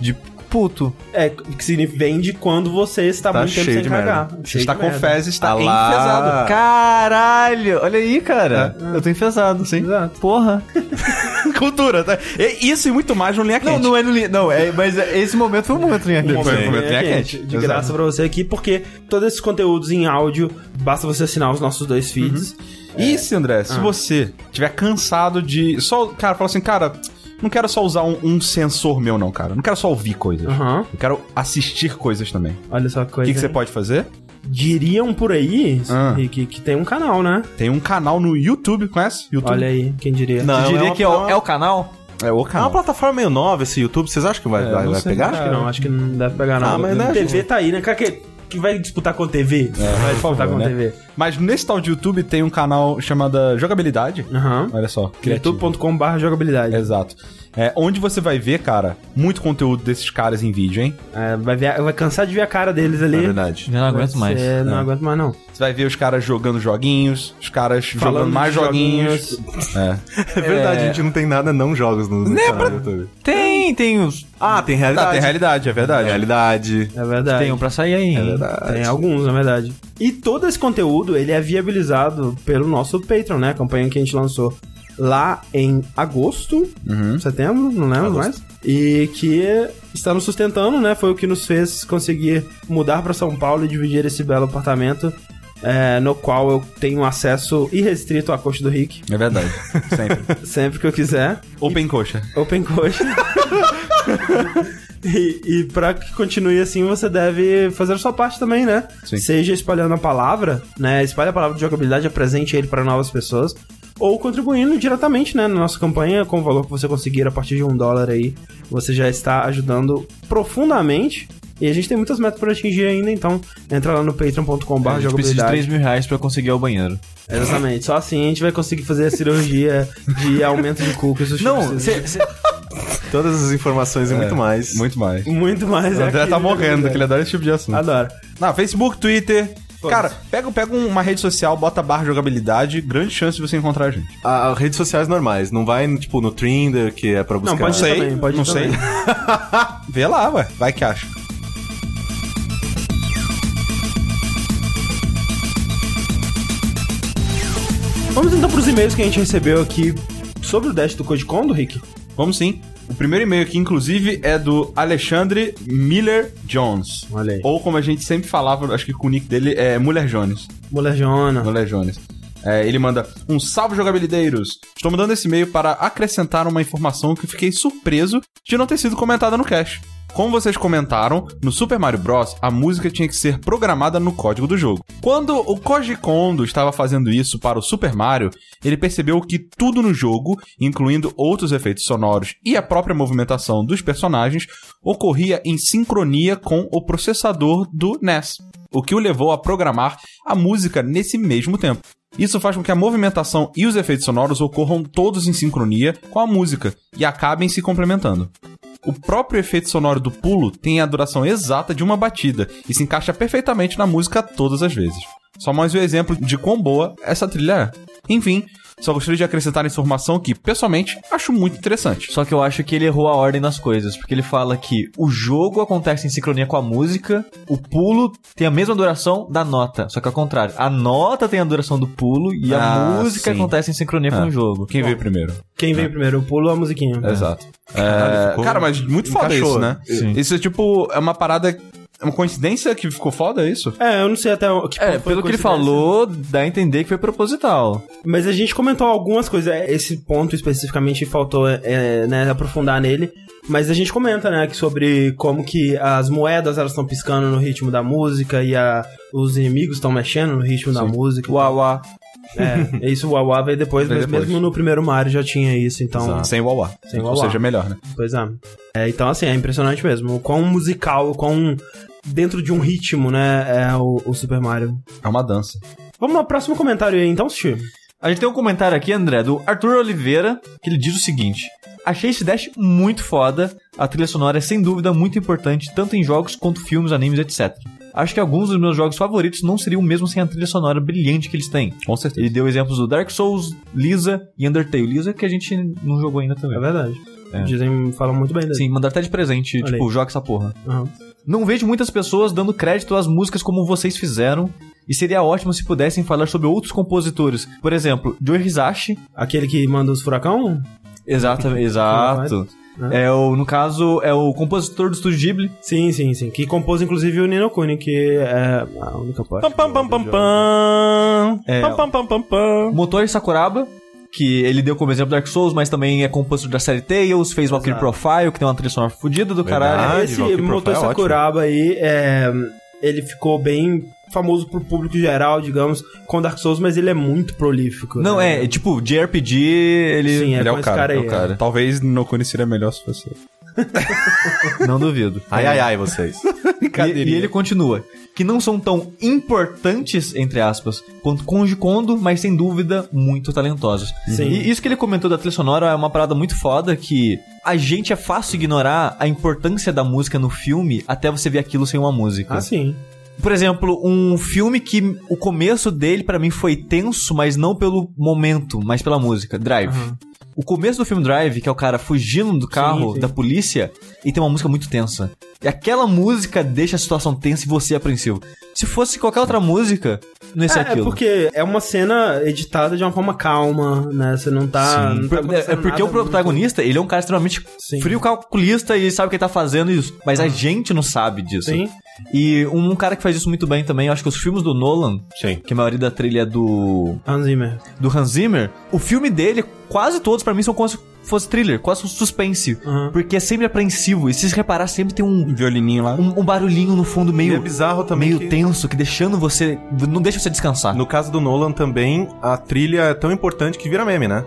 De puto. É, que significa vem de quando você está Tá muito tempo cheio sem de cagar. merda. Você está com merda. fezes, está Ah lá. enfesado. Caralho! Olha aí, cara. Eu tô enfesado. Sim. Exato. Porra. Cultura, tá? E Isso e muito mais no Linha Não, Quente. não é no li- Não, é, mas esse momento foi um momento linha quente. Foi um momento É, linha quente, quente. De Exato. graça pra você aqui, porque todos esses conteúdos em áudio, basta você assinar os nossos dois feeds. E se, André, Ah. se você tiver cansado de. Só, cara, fala assim, cara, não quero só usar um, um sensor meu, não, cara. Não quero só ouvir coisas. Aham. Eu quero assistir coisas também. Olha só que O coisa. que, que você pode fazer? Diriam por aí Ah. que, que tem um canal, né? Tem um canal no YouTube, conhece? YouTube. Olha aí, quem diria. Não, Você é diria uma- que é o, é o canal? É o É uma canal. plataforma meio nova esse YouTube. Vocês acham que vai, vai, não vai sei, pegar? Acho que não, acho que não deve pegar não. Ah, mas, né, TV tá aí, né? Cara, que, que vai disputar com TV? vai disputar favor, com né? TV. Mas nesse tal de YouTube tem um canal chamado Jogabilidade. Aham. Olha só. youtube.com.br jogabilidade. Exato. É, onde você vai ver, cara, muito conteúdo desses caras em vídeo, hein? É, vai, ver, vai cansar de ver a cara deles ali. É verdade. Já não aguento mais. Você não É. aguento mais, não. Você vai ver os caras jogando joguinhos, os caras Falando jogando mais de joguinhos. É. É verdade, a gente não tem nada não jogos no, no canal do YouTube. Tem, tem os. Ah, tem Tá, realidade. tem realidade, é verdade. Realidade. É verdade. Tem um pra sair aí. É verdade. Tem alguns, na verdade. E todo esse conteúdo, ele é viabilizado pelo nosso Patreon, né? A campanha que a gente lançou lá em agosto, Uhum. setembro, não lembro mais. E que está nos sustentando, né? Foi o que nos fez conseguir mudar para São Paulo e dividir esse belo apartamento. é, no qual eu tenho acesso irrestrito à coxa do Rick, É verdade. Sempre. sempre que eu quiser. Open coxa. Open coxa. e, e pra que continue assim, você deve fazer a sua parte também, né? Sim. Seja espalhando a palavra, né? Espalhe a palavra de jogabilidade, apresente ele para novas pessoas. Ou contribuindo diretamente, né, na nossa campanha, com o valor que você conseguir a partir de um dólar aí. Você já está ajudando profundamente. E a gente tem muitas metas para atingir ainda, então entra lá no patreon.com.br A gente precisa de 3 jogabilidade. mil reais pra conseguir ir ao banheiro. Exatamente. Só assim a gente vai conseguir fazer a cirurgia de aumento de cu que o Sushi Não, cê, cê- Todas as informações e muito mais. Muito mais. Muito mais. O é André aquele tá morrendo, jogabilidade. que ele adora esse tipo de assunto. Adoro. Não, Facebook, Twitter. Cara, pega, pega uma rede social, bota barra jogabilidade, grande chance de você encontrar a gente. Ah, redes sociais normais. Não vai, tipo, no Trinder, que é pra buscar... pode Não sei, também, pode não também. sei. Vê lá, ué. Vai que acha. Vamos então pros e-mails que a gente recebeu aqui sobre o Dash do Code Kondo, Rick. Vamos sim. O primeiro e-mail aqui, inclusive, é do Alexandre Miller Jones. Olha aí. Ou como a gente sempre falava, acho que com o nick dele é Mulher Jones. Mulher Jona. Mulher Jones. É, ele manda um salve jogabilideiros. Estou mandando esse e-mail para acrescentar uma informação que fiquei surpreso de não ter sido comentada no cast. Como vocês comentaram, no Super Mario Bros, a música tinha que ser programada no código do jogo. Quando o Koji Kondo estava fazendo isso para o Super Mario, ele percebeu que tudo no jogo, incluindo outros efeitos sonoros e a própria movimentação dos personagens, ocorria em sincronia com o processador do NES, o que o levou a programar a música nesse mesmo tempo. Isso faz com que a movimentação e os efeitos sonoros ocorram todos em sincronia com a música e acabem se complementando. O próprio efeito sonoro do pulo tem a duração exata de uma batida e se encaixa perfeitamente na música todas as vezes. Só mais um exemplo de quão boa essa trilha é. Enfim, só gostaria de acrescentar informação que, pessoalmente, acho muito interessante. Só que eu acho que ele errou a ordem das coisas, porque ele fala que o jogo acontece em sincronia com a música, o pulo tem a mesma duração da nota, só que ao contrário, a nota tem a duração do pulo e a Ah, música sim. acontece em sincronia com Ah. o jogo. Quem veio primeiro? Quem veio primeiro? O pulo ou a musiquinha? Exato. É, cara, mas muito foda encaixou. isso, né? Sim. Isso é tipo, é uma parada. É uma coincidência que ficou foda é isso? É, eu não sei até o que É, pelo que ele falou, dá a entender que foi proposital. Mas a gente comentou algumas coisas. é, Esse ponto especificamente faltou é, né, aprofundar nele. Mas a gente comenta, né, que sobre como que as moedas elas estão piscando no ritmo da música e a, os inimigos estão mexendo no ritmo da música. Uau, uau. É, isso o Wawa veio depois, Veio mas depois. mesmo no primeiro Mario já tinha isso, então. Exato. Sem Wawa. Sem Ou seja, melhor, né? Pois é. É, Então, assim, é impressionante mesmo. O quão musical, o quão dentro de um ritmo, né, é o, o Super Mario. É uma dança. Vamos ao próximo comentário aí, então, Steve. A gente tem um comentário aqui, André, do Arthur Oliveira, que ele diz o seguinte: Achei esse dash muito foda. A trilha sonora é sem dúvida muito importante, tanto em jogos quanto filmes, animes, etc. Acho que alguns dos meus jogos favoritos não seriam mesmo sem a trilha sonora brilhante que eles têm. Com certeza. Ele deu exemplos do Dark Souls, Lisa e Undertale. Lisa que a gente não jogou ainda também. É verdade. É. Dizem, falam muito bem dele. Sim, mandaram até de presente, Olha tipo, aí. joga essa porra. Aham. Não vejo muitas pessoas dando crédito às músicas como vocês fizeram. E seria ótimo se pudessem falar sobre outros compositores. Por exemplo, Joe Hisashi, Aquele que manda os furacão? Exato, exato. né? É o, no caso, é o compositor do estúdio Ghibli. Sim, sim, sim. Que compôs, inclusive, o Nino Kuni, que é a única parte. Pam, pam, pam, pam, pam. É. Pam, pam, pam, pam, pam. Motor Sakuraba, que ele deu como exemplo Dark Souls, mas também é compositor da série Tales, fez Valkyrie. Profile, que tem uma trilha sonora fodida do Verdade. caralho. Ah, Esse Valkyrie Motor Profile é Sakuraba aí, é, ele ficou bem famoso pro público geral, digamos, com Dark Souls, mas ele é muito prolífico. Não, né? é, é tipo, de RPG, ele... Sim, é Ele é com o esse cara, cara é aí. o cara. é. Talvez no Kuni seria melhor se fosse. Não duvido. Ai, ai, ai, vocês. E, e ele continua. Que não são tão importantes, entre aspas, quanto Konji Kondo, mas sem dúvida muito talentosos. Sim. E isso que ele comentou da trilha sonora é uma parada muito foda que a gente é fácil ignorar a importância da música no filme até você ver aquilo sem uma música. Ah, sim. Por exemplo, um filme que o começo dele pra mim foi tenso, mas não pelo momento, mas pela música. Drive. O começo do filme Drive, que é o cara fugindo do carro sim. da polícia, e tem uma música muito tensa. E aquela música deixa a situação tensa e você apreensivo. Se fosse qualquer outra música, não ia ser É, é aquilo. porque é uma cena editada de uma forma calma, né? Você não tá. Não tá É, é porque o protagonista, ele é um cara extremamente Sim. frio calculista e sabe o que ele tá fazendo isso. Mas a gente não sabe disso. Sim. E um cara que faz isso muito bem também, eu acho que os filmes do Nolan, Sim. que a maioria da trilha é do Hans Zimmer. do Hans Zimmer, o filme dele, quase todos pra mim são fosse thriller, quase suspense. Aham. Porque é sempre apreensivo. E se você reparar, sempre tem um, Um violininho lá. um, um barulhinho no fundo E meio, é bizarro também meio que- tenso, que deixando você. Não deixa você descansar. No caso do Nolan também, a trilha é tão importante que vira meme, né?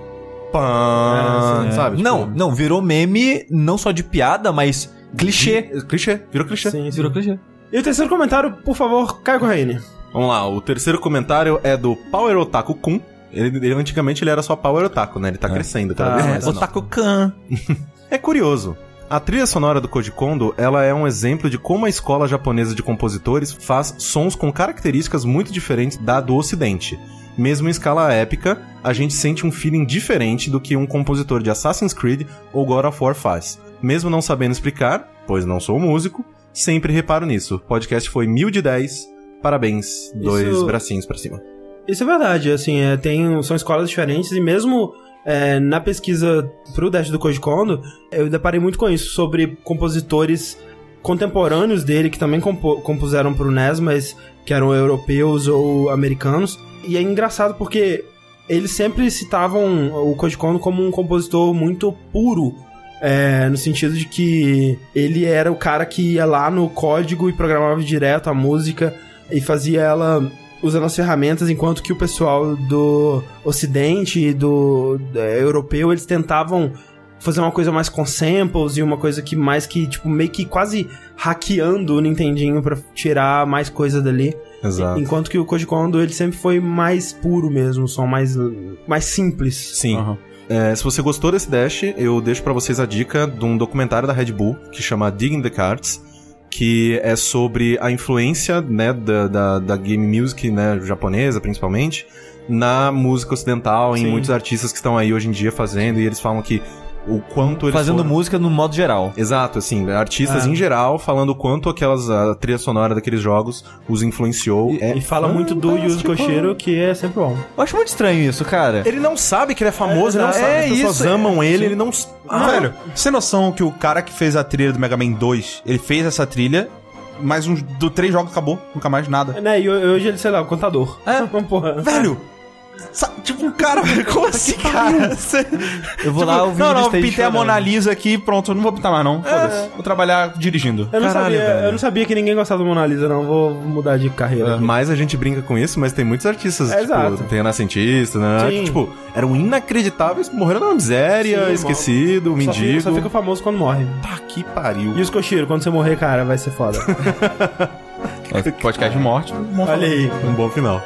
Pã, É, é. sabe? Tipo, não, não, virou meme não só de piada, mas clichê. Clichê, virou clichê. Sim, sim. Virou clichê. E o terceiro comentário, por favor, Caio Correine. Vamos lá, o terceiro comentário é do Power Otaku Kun. Ele, ele- antigamente ele era só Power Otaku, né? Ele tá crescendo cada Tá, vez é, mais. Otaku-kan. É curioso. A trilha sonora do Koji Kondo, ela é um exemplo de como a escola japonesa de compositores faz sons com características muito diferentes da do ocidente. Mesmo em escala épica, a gente sente um feeling diferente do que um compositor de Assassin's Creed ou God of War faz. Mesmo não sabendo explicar, pois não sou músico, sempre reparo nisso. O podcast foi mil de 10. Parabéns. Dois Isso- bracinhos pra cima. Isso é verdade, assim, é, tem, são escolas diferentes e mesmo é, na pesquisa pro Dash do Koji Kondo, eu deparei muito com isso, sobre compositores contemporâneos dele que também compo- compuseram pro NES, mas que eram europeus ou americanos. E é engraçado porque eles sempre citavam o Koji Kondo como um compositor muito puro É, no sentido de que ele era o cara que ia lá no código e programava direto a música e fazia ela usando as ferramentas, enquanto que o pessoal do Ocidente e do é, europeu, eles tentavam fazer uma coisa mais com samples e uma coisa que mais que, tipo, meio que quase hackeando o Nintendinho pra tirar mais coisa dali. Exato. Enquanto que o Koji Kondo, ele sempre foi mais puro mesmo, som mais, mais simples. Sim. Aham. É, se você gostou desse Dash, eu deixo pra vocês a dica de um documentário da Red Bull que chama Digging the Cards, que é sobre a influência né, da, da, da game music né, japonesa, principalmente, na música ocidental, em Sim. muitos artistas que estão aí hoje em dia fazendo, e eles falam que o quanto eles Fazendo foram- música no modo geral. Exato, assim, artistas É. em geral falando o quanto aquelas a trilha sonora daqueles jogos os influenciou. É E fala muito do Yuzo. Koshiro, que é sempre bom. Eu acho muito estranho isso, cara. Ele não sabe que ele é famoso, ele não É, sabe, as pessoas isso, é. amam ele, ele não. Ah, velho, você tem noção que o cara que fez a trilha do Mega Man 2, ele fez essa trilha, mas uns do três jogos acabou, nunca mais nada. Né, e hoje ele, sei lá, o contador. É? Porra. Velho! Tipo, cara, como assim, cara? Você- Eu vou Tipo, lá ouvir Não, o não, pintei a chorando. Mona Lisa aqui, pronto, eu não vou pintar mais não. Foda-se. Vou trabalhar dirigindo. Eu não, Caralho, sabia, velho. eu não sabia que ninguém gostava do Mona Lisa, não. Vou mudar de carreira. aqui. Mas a gente brinca com isso, mas tem muitos artistas, É, tipo, exato. tem renascentistas, né? Sim. Que, tipo, eram inacreditáveis, morreram na miséria, Sim, esquecido, Só fica, mendigo. só fica famoso quando morre. Tá que pariu. E os Koshiro, quando você morrer, cara, vai ser foda. É, podcast de morte. Olha aí. Um bom final.